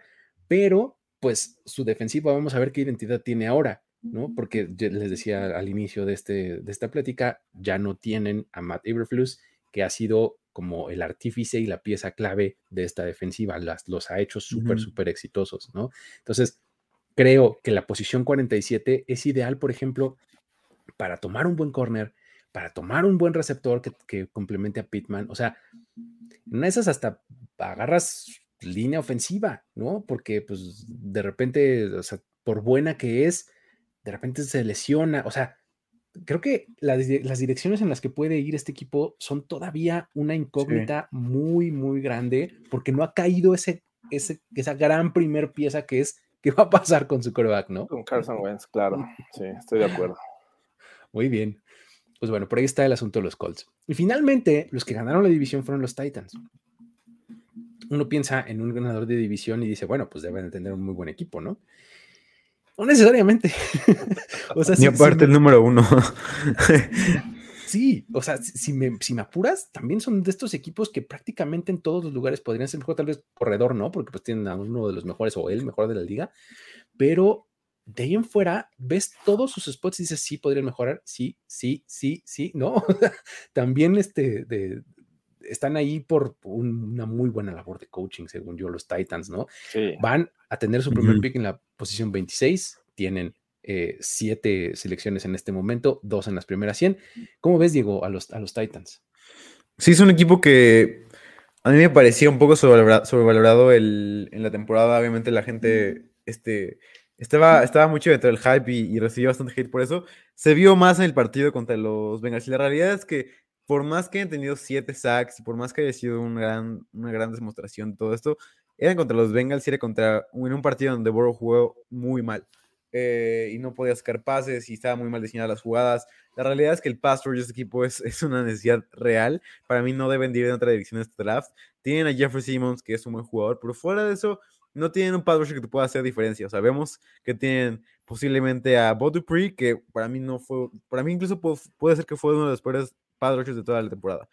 pero pues su defensiva, vamos a ver qué identidad tiene ahora, ¿no? Porque les decía al inicio de, este, de esta plática, ya no tienen a Matt Eberflus, que ha sido como el artífice y la pieza clave de esta defensiva, las, los ha hecho súper, súper exitosos, ¿no? Entonces, creo que la posición 47 es ideal, por ejemplo, para tomar un buen corner, para tomar un buen receptor que, complemente a Pittman. O sea, en esas hasta agarras línea ofensiva, ¿no? Porque pues de repente, o sea, por buena que es, de repente se lesiona. O sea, creo que las, direcciones en las que puede ir este equipo son todavía una incógnita muy, muy grande, porque no ha caído ese, ese, esa gran primer pieza que es qué va a pasar con su coreback, ¿no? Con Carson Wentz, claro. Sí, estoy de acuerdo. Muy bien. Pues bueno, por ahí está el asunto de los Colts. Y finalmente, los que ganaron la división fueron los Titans. Uno piensa en un ganador de división y dice, bueno, pues deben de tener un muy buen equipo, ¿no? No necesariamente. (laughs) o sea, Ni aparte el número uno. (laughs) sí, o sea, si me, si me apuras, también son de estos equipos que prácticamente en todos los lugares podrían ser mejor, tal vez corredor, ¿no? Porque pues tienen a uno de los mejores o el mejor de la liga, pero de ahí en fuera ves todos sus spots y dices, sí, podrían mejorar, sí, sí, sí, sí, ¿no? (laughs) también este, de, están ahí por una muy buena labor de coaching, según yo, los Titans, ¿no? Van a tener su primer pick en la posición 26, tienen eh, siete selecciones en este momento, dos en las primeras 100. ¿Cómo ves, Diego, a los, a los Titans? Sí, es un equipo que a mí me parecía un poco sobrevalorado, el, en la temporada. Obviamente la gente este, estaba, estaba mucho dentro del hype y, y, recibió bastante hate por eso. Se vio más en el partido contra los Bengals. Y la realidad es que por más que hayan tenido siete sacks, por más que haya sido un gran, una gran demostración de todo esto, eran contra los Bengals y era contra en un partido donde Burrow jugó muy mal. Eh, y no podía sacar pases y estaba muy mal diseñadas las jugadas. La realidad es que el pass de este equipo es, es, una necesidad real. Para mí no deben ir en otra dirección de este draft. Tienen a Jeffrey Simmons, que es un buen jugador, pero fuera de eso, no tienen un pass que te pueda hacer diferencia. Sabemos que tienen posiblemente a Bo Dupree, que para mí no fue, para mí incluso puede, ser que fue uno de los peores pass de toda la temporada.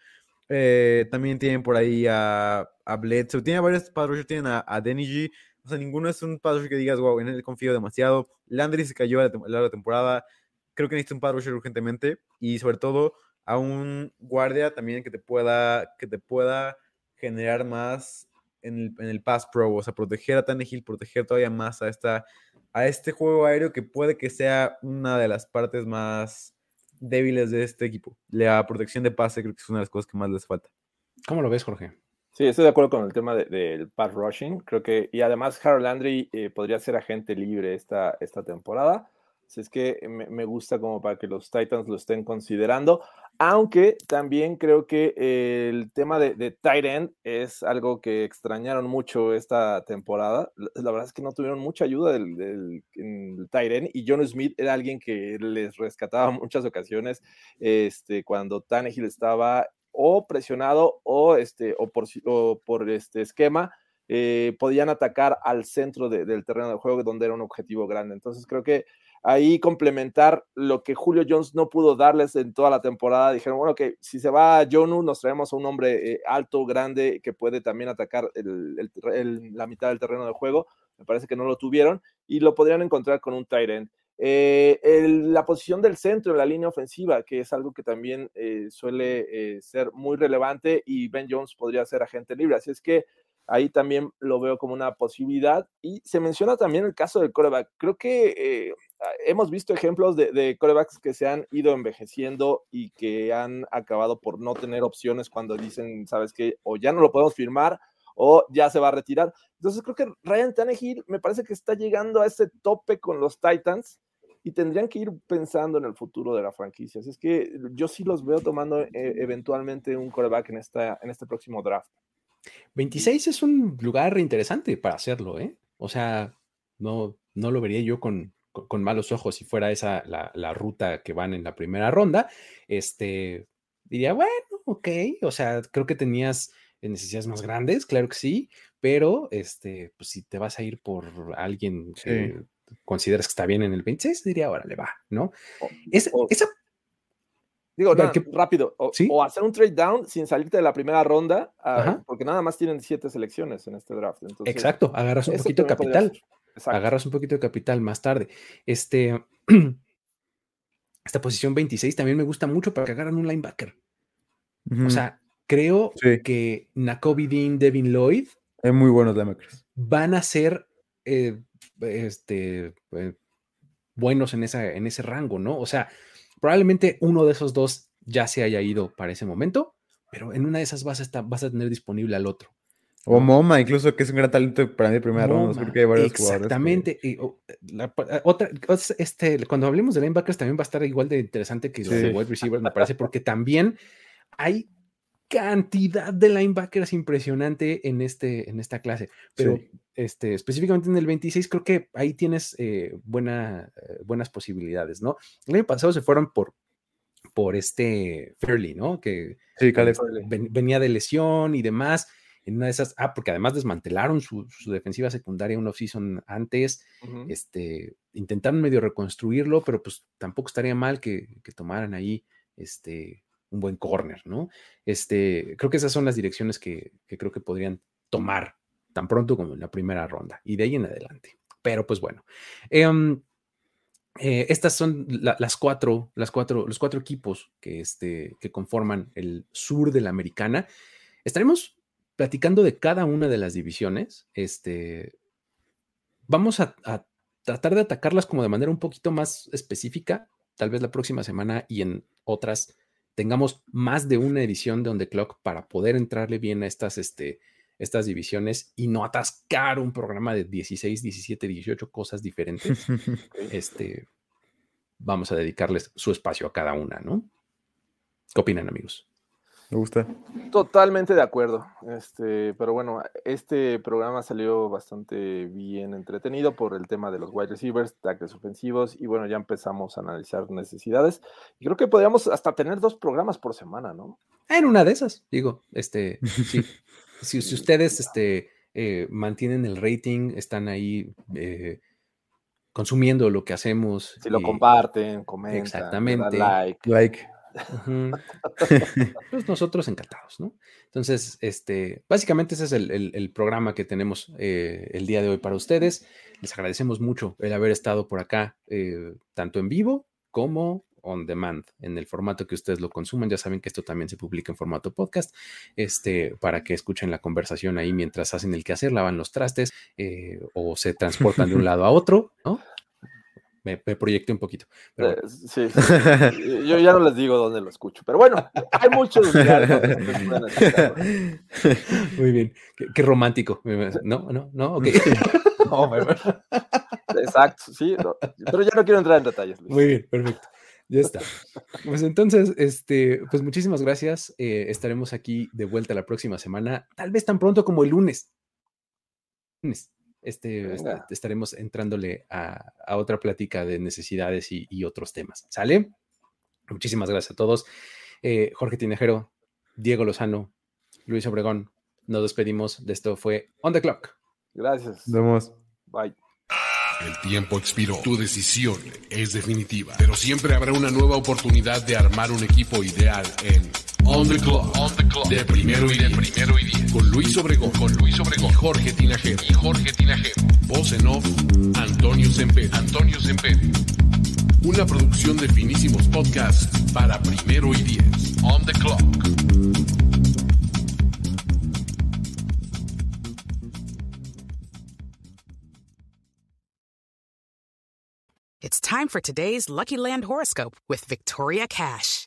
Eh, también tienen por ahí a, a Bledsoe. Tienen varios pass tienen a, a Denny G. O sea, ninguno es un pass que digas, wow, en él confío demasiado. Landry se cayó a la, la temporada. Creo que necesita un pass urgentemente. Y sobre todo a un guardia también que te pueda, que te pueda generar más en el, en el pass pro. O sea, proteger a Tannehill, proteger todavía más a, esta, a este juego aéreo que puede que sea una de las partes más débiles de este equipo. La protección de pase creo que es una de las cosas que más les falta. ¿Cómo lo ves, Jorge? Sí, estoy de acuerdo con el tema del pass rushing. Creo que, y además, Harold Landry eh, podría ser agente libre esta, esta temporada. Así es que me, gusta como para que los Titans lo estén considerando. Aunque también creo que el tema de, de tight end es algo que extrañaron mucho esta temporada. La, verdad es que no tuvieron mucha ayuda del, del, tight end y John Smith era alguien que les rescataba (laughs) muchas ocasiones este, cuando Tannehill estaba o presionado o, este, o, por, por este esquema. Eh, podían atacar al centro del terreno de juego donde era un objetivo grande. Entonces creo que ahí complementar lo que Julio Jones no pudo darles en toda la temporada. Dijeron, bueno, que si se va Jonu, nos traemos a un hombre eh, alto, grande, que puede también atacar la mitad del terreno de juego. Me parece que no lo tuvieron y lo podrían encontrar con un tight end. Eh, la posición del centro en la línea ofensiva, que es algo que también eh, suele ser muy relevante y Ben Jones podría ser agente libre. Así es que ahí también lo veo como una posibilidad. Y se menciona también el caso del coreback. Creo que hemos visto ejemplos de, de, corebacks que se han ido envejeciendo y que han acabado por no tener opciones cuando dicen, sabes que, o ya no lo podemos firmar o ya se va a retirar. Entonces creo que Ryan Tannehill me parece que está llegando a ese tope con los Titans y tendrían que ir pensando en el futuro de la franquicia. Así es que yo sí los veo tomando eh, eventualmente un coreback en, esta, en este próximo draft. 26 es un lugar interesante para hacerlo, ¿eh? O sea, no, no lo vería yo con, con, malos ojos si fuera esa la, la, ruta que van en la primera ronda. Este, diría, bueno, ok, o sea, creo que tenías necesidades más grandes, claro que sí, pero este, pues si te vas a ir por alguien que consideras que está bien en el 26, diría, órale, va, ¿no? esa, Digo, rápido, o, hacer un trade down sin salirte de la primera ronda, ah, porque nada más tienen siete selecciones en este draft. Exacto, agarras un poquito de capital. Agarras un poquito de capital más tarde. Este, (clears throat) esta posición 26 también me gusta mucho para que agarran un linebacker. O sea, creo que Nakobe Dean, Devin Lloyd. Es muy buenos linebackers. Van a ser eh, este, eh, buenos en, esa, en ese rango, ¿no? O sea, probablemente uno de esos dos ya se haya ido para ese momento, pero en una de esas vas a, estar, vas a tener disponible al otro. O Moma, incluso, que es un gran talento para mí de primera ronda. exactamente. Y, otra, este, cuando hablemos de linebackers también va a estar igual de interesante que de wide receivers, me parece, porque también hay cantidad de linebackers impresionante en, este, en esta clase. Pero este, específicamente en el 26, creo que ahí tienes eh, buena, eh, buenas posibilidades, ¿no? El año pasado se fueron por, por este Fairley, ¿no? Que venía de lesión y demás. En una de esas, ah, porque además desmantelaron su, defensiva secundaria un offseason antes, este, intentaron medio reconstruirlo, pero pues tampoco estaría mal que, que tomaran ahí este, un buen corner, ¿no? Este, creo que esas son las direcciones que, creo que podrían tomar tan pronto como en la primera ronda y de ahí en adelante. Pero pues bueno, em, eh, estas son las cuatro, las cuatro, los cuatro equipos que, este, que conforman el sur de la americana. Estaremos platicando de cada una de las divisiones. Este, vamos a tratar de atacarlas como de manera un poquito más específica, tal vez la próxima semana y en otras tengamos más de una edición de On The Clock para poder entrarle bien a estas, este, estas divisiones y no atascar un programa de 16, 17, 18 cosas diferentes. (laughs) este, vamos a dedicarles su espacio a cada una, ¿no? ¿Qué opinan, amigos? Me gusta. Totalmente de acuerdo. Este, pero bueno, este programa salió bastante bien entretenido por el tema de los wide receivers, tackles ofensivos, y bueno, ya empezamos a analizar necesidades. Y creo que podríamos hasta tener dos programas por semana, ¿no? En una de esas, digo, este, (laughs) si, ustedes este, eh, mantienen el rating, están ahí eh, consumiendo lo que hacemos. Si lo comparten, comentan, exactamente, like. like (laughs) pues nosotros encantados, ¿no? Entonces, este, básicamente ese es el, programa que tenemos eh, el día de hoy para ustedes. Les agradecemos mucho el haber estado por acá, eh, tanto en vivo como on demand, en el formato que ustedes lo consuman. Ya saben que esto también se publica en formato podcast, este, para que escuchen la conversación ahí mientras hacen el quehacer, lavan los trastes eh, o se transportan de un (laughs) lado a otro, ¿no? Me, proyecté un poquito. Eh, sí, yo ya no les digo dónde lo escucho, pero bueno, hay muchos (laughs) Muy bien, qué, romántico. No, no, no, ok. Exacto, sí, pero ya no quiero entrar en detalles. Muy bien, perfecto. Ya está. Pues entonces, este, pues muchísimas gracias. Eh, estaremos aquí de vuelta la próxima semana, tal vez tan pronto como el lunes. Lunes este, estaremos entrándole a, otra plática de necesidades y, otros temas. ¿Sale? Muchísimas gracias a todos. Eh, Jorge Tinejero, Diego Lozano, Luis Obregón, nos despedimos de esto. Fue On the Clock. Gracias. Nos vemos. Bye. El tiempo expiró. Tu decisión es definitiva. Pero siempre habrá una nueva oportunidad de armar un equipo ideal en On the Clock. On the Clock. De primero y de primero y diez. Con Luis Obregón. Con Luis Obregón. Jorge Tinajero. Y Jorge Tinajero. Voz en off. Antonio Semper. Antonio Semper. Una producción de finísimos podcasts para primero y diez. On the Clock. It's time for today's Lucky Land horoscope with Victoria Cash.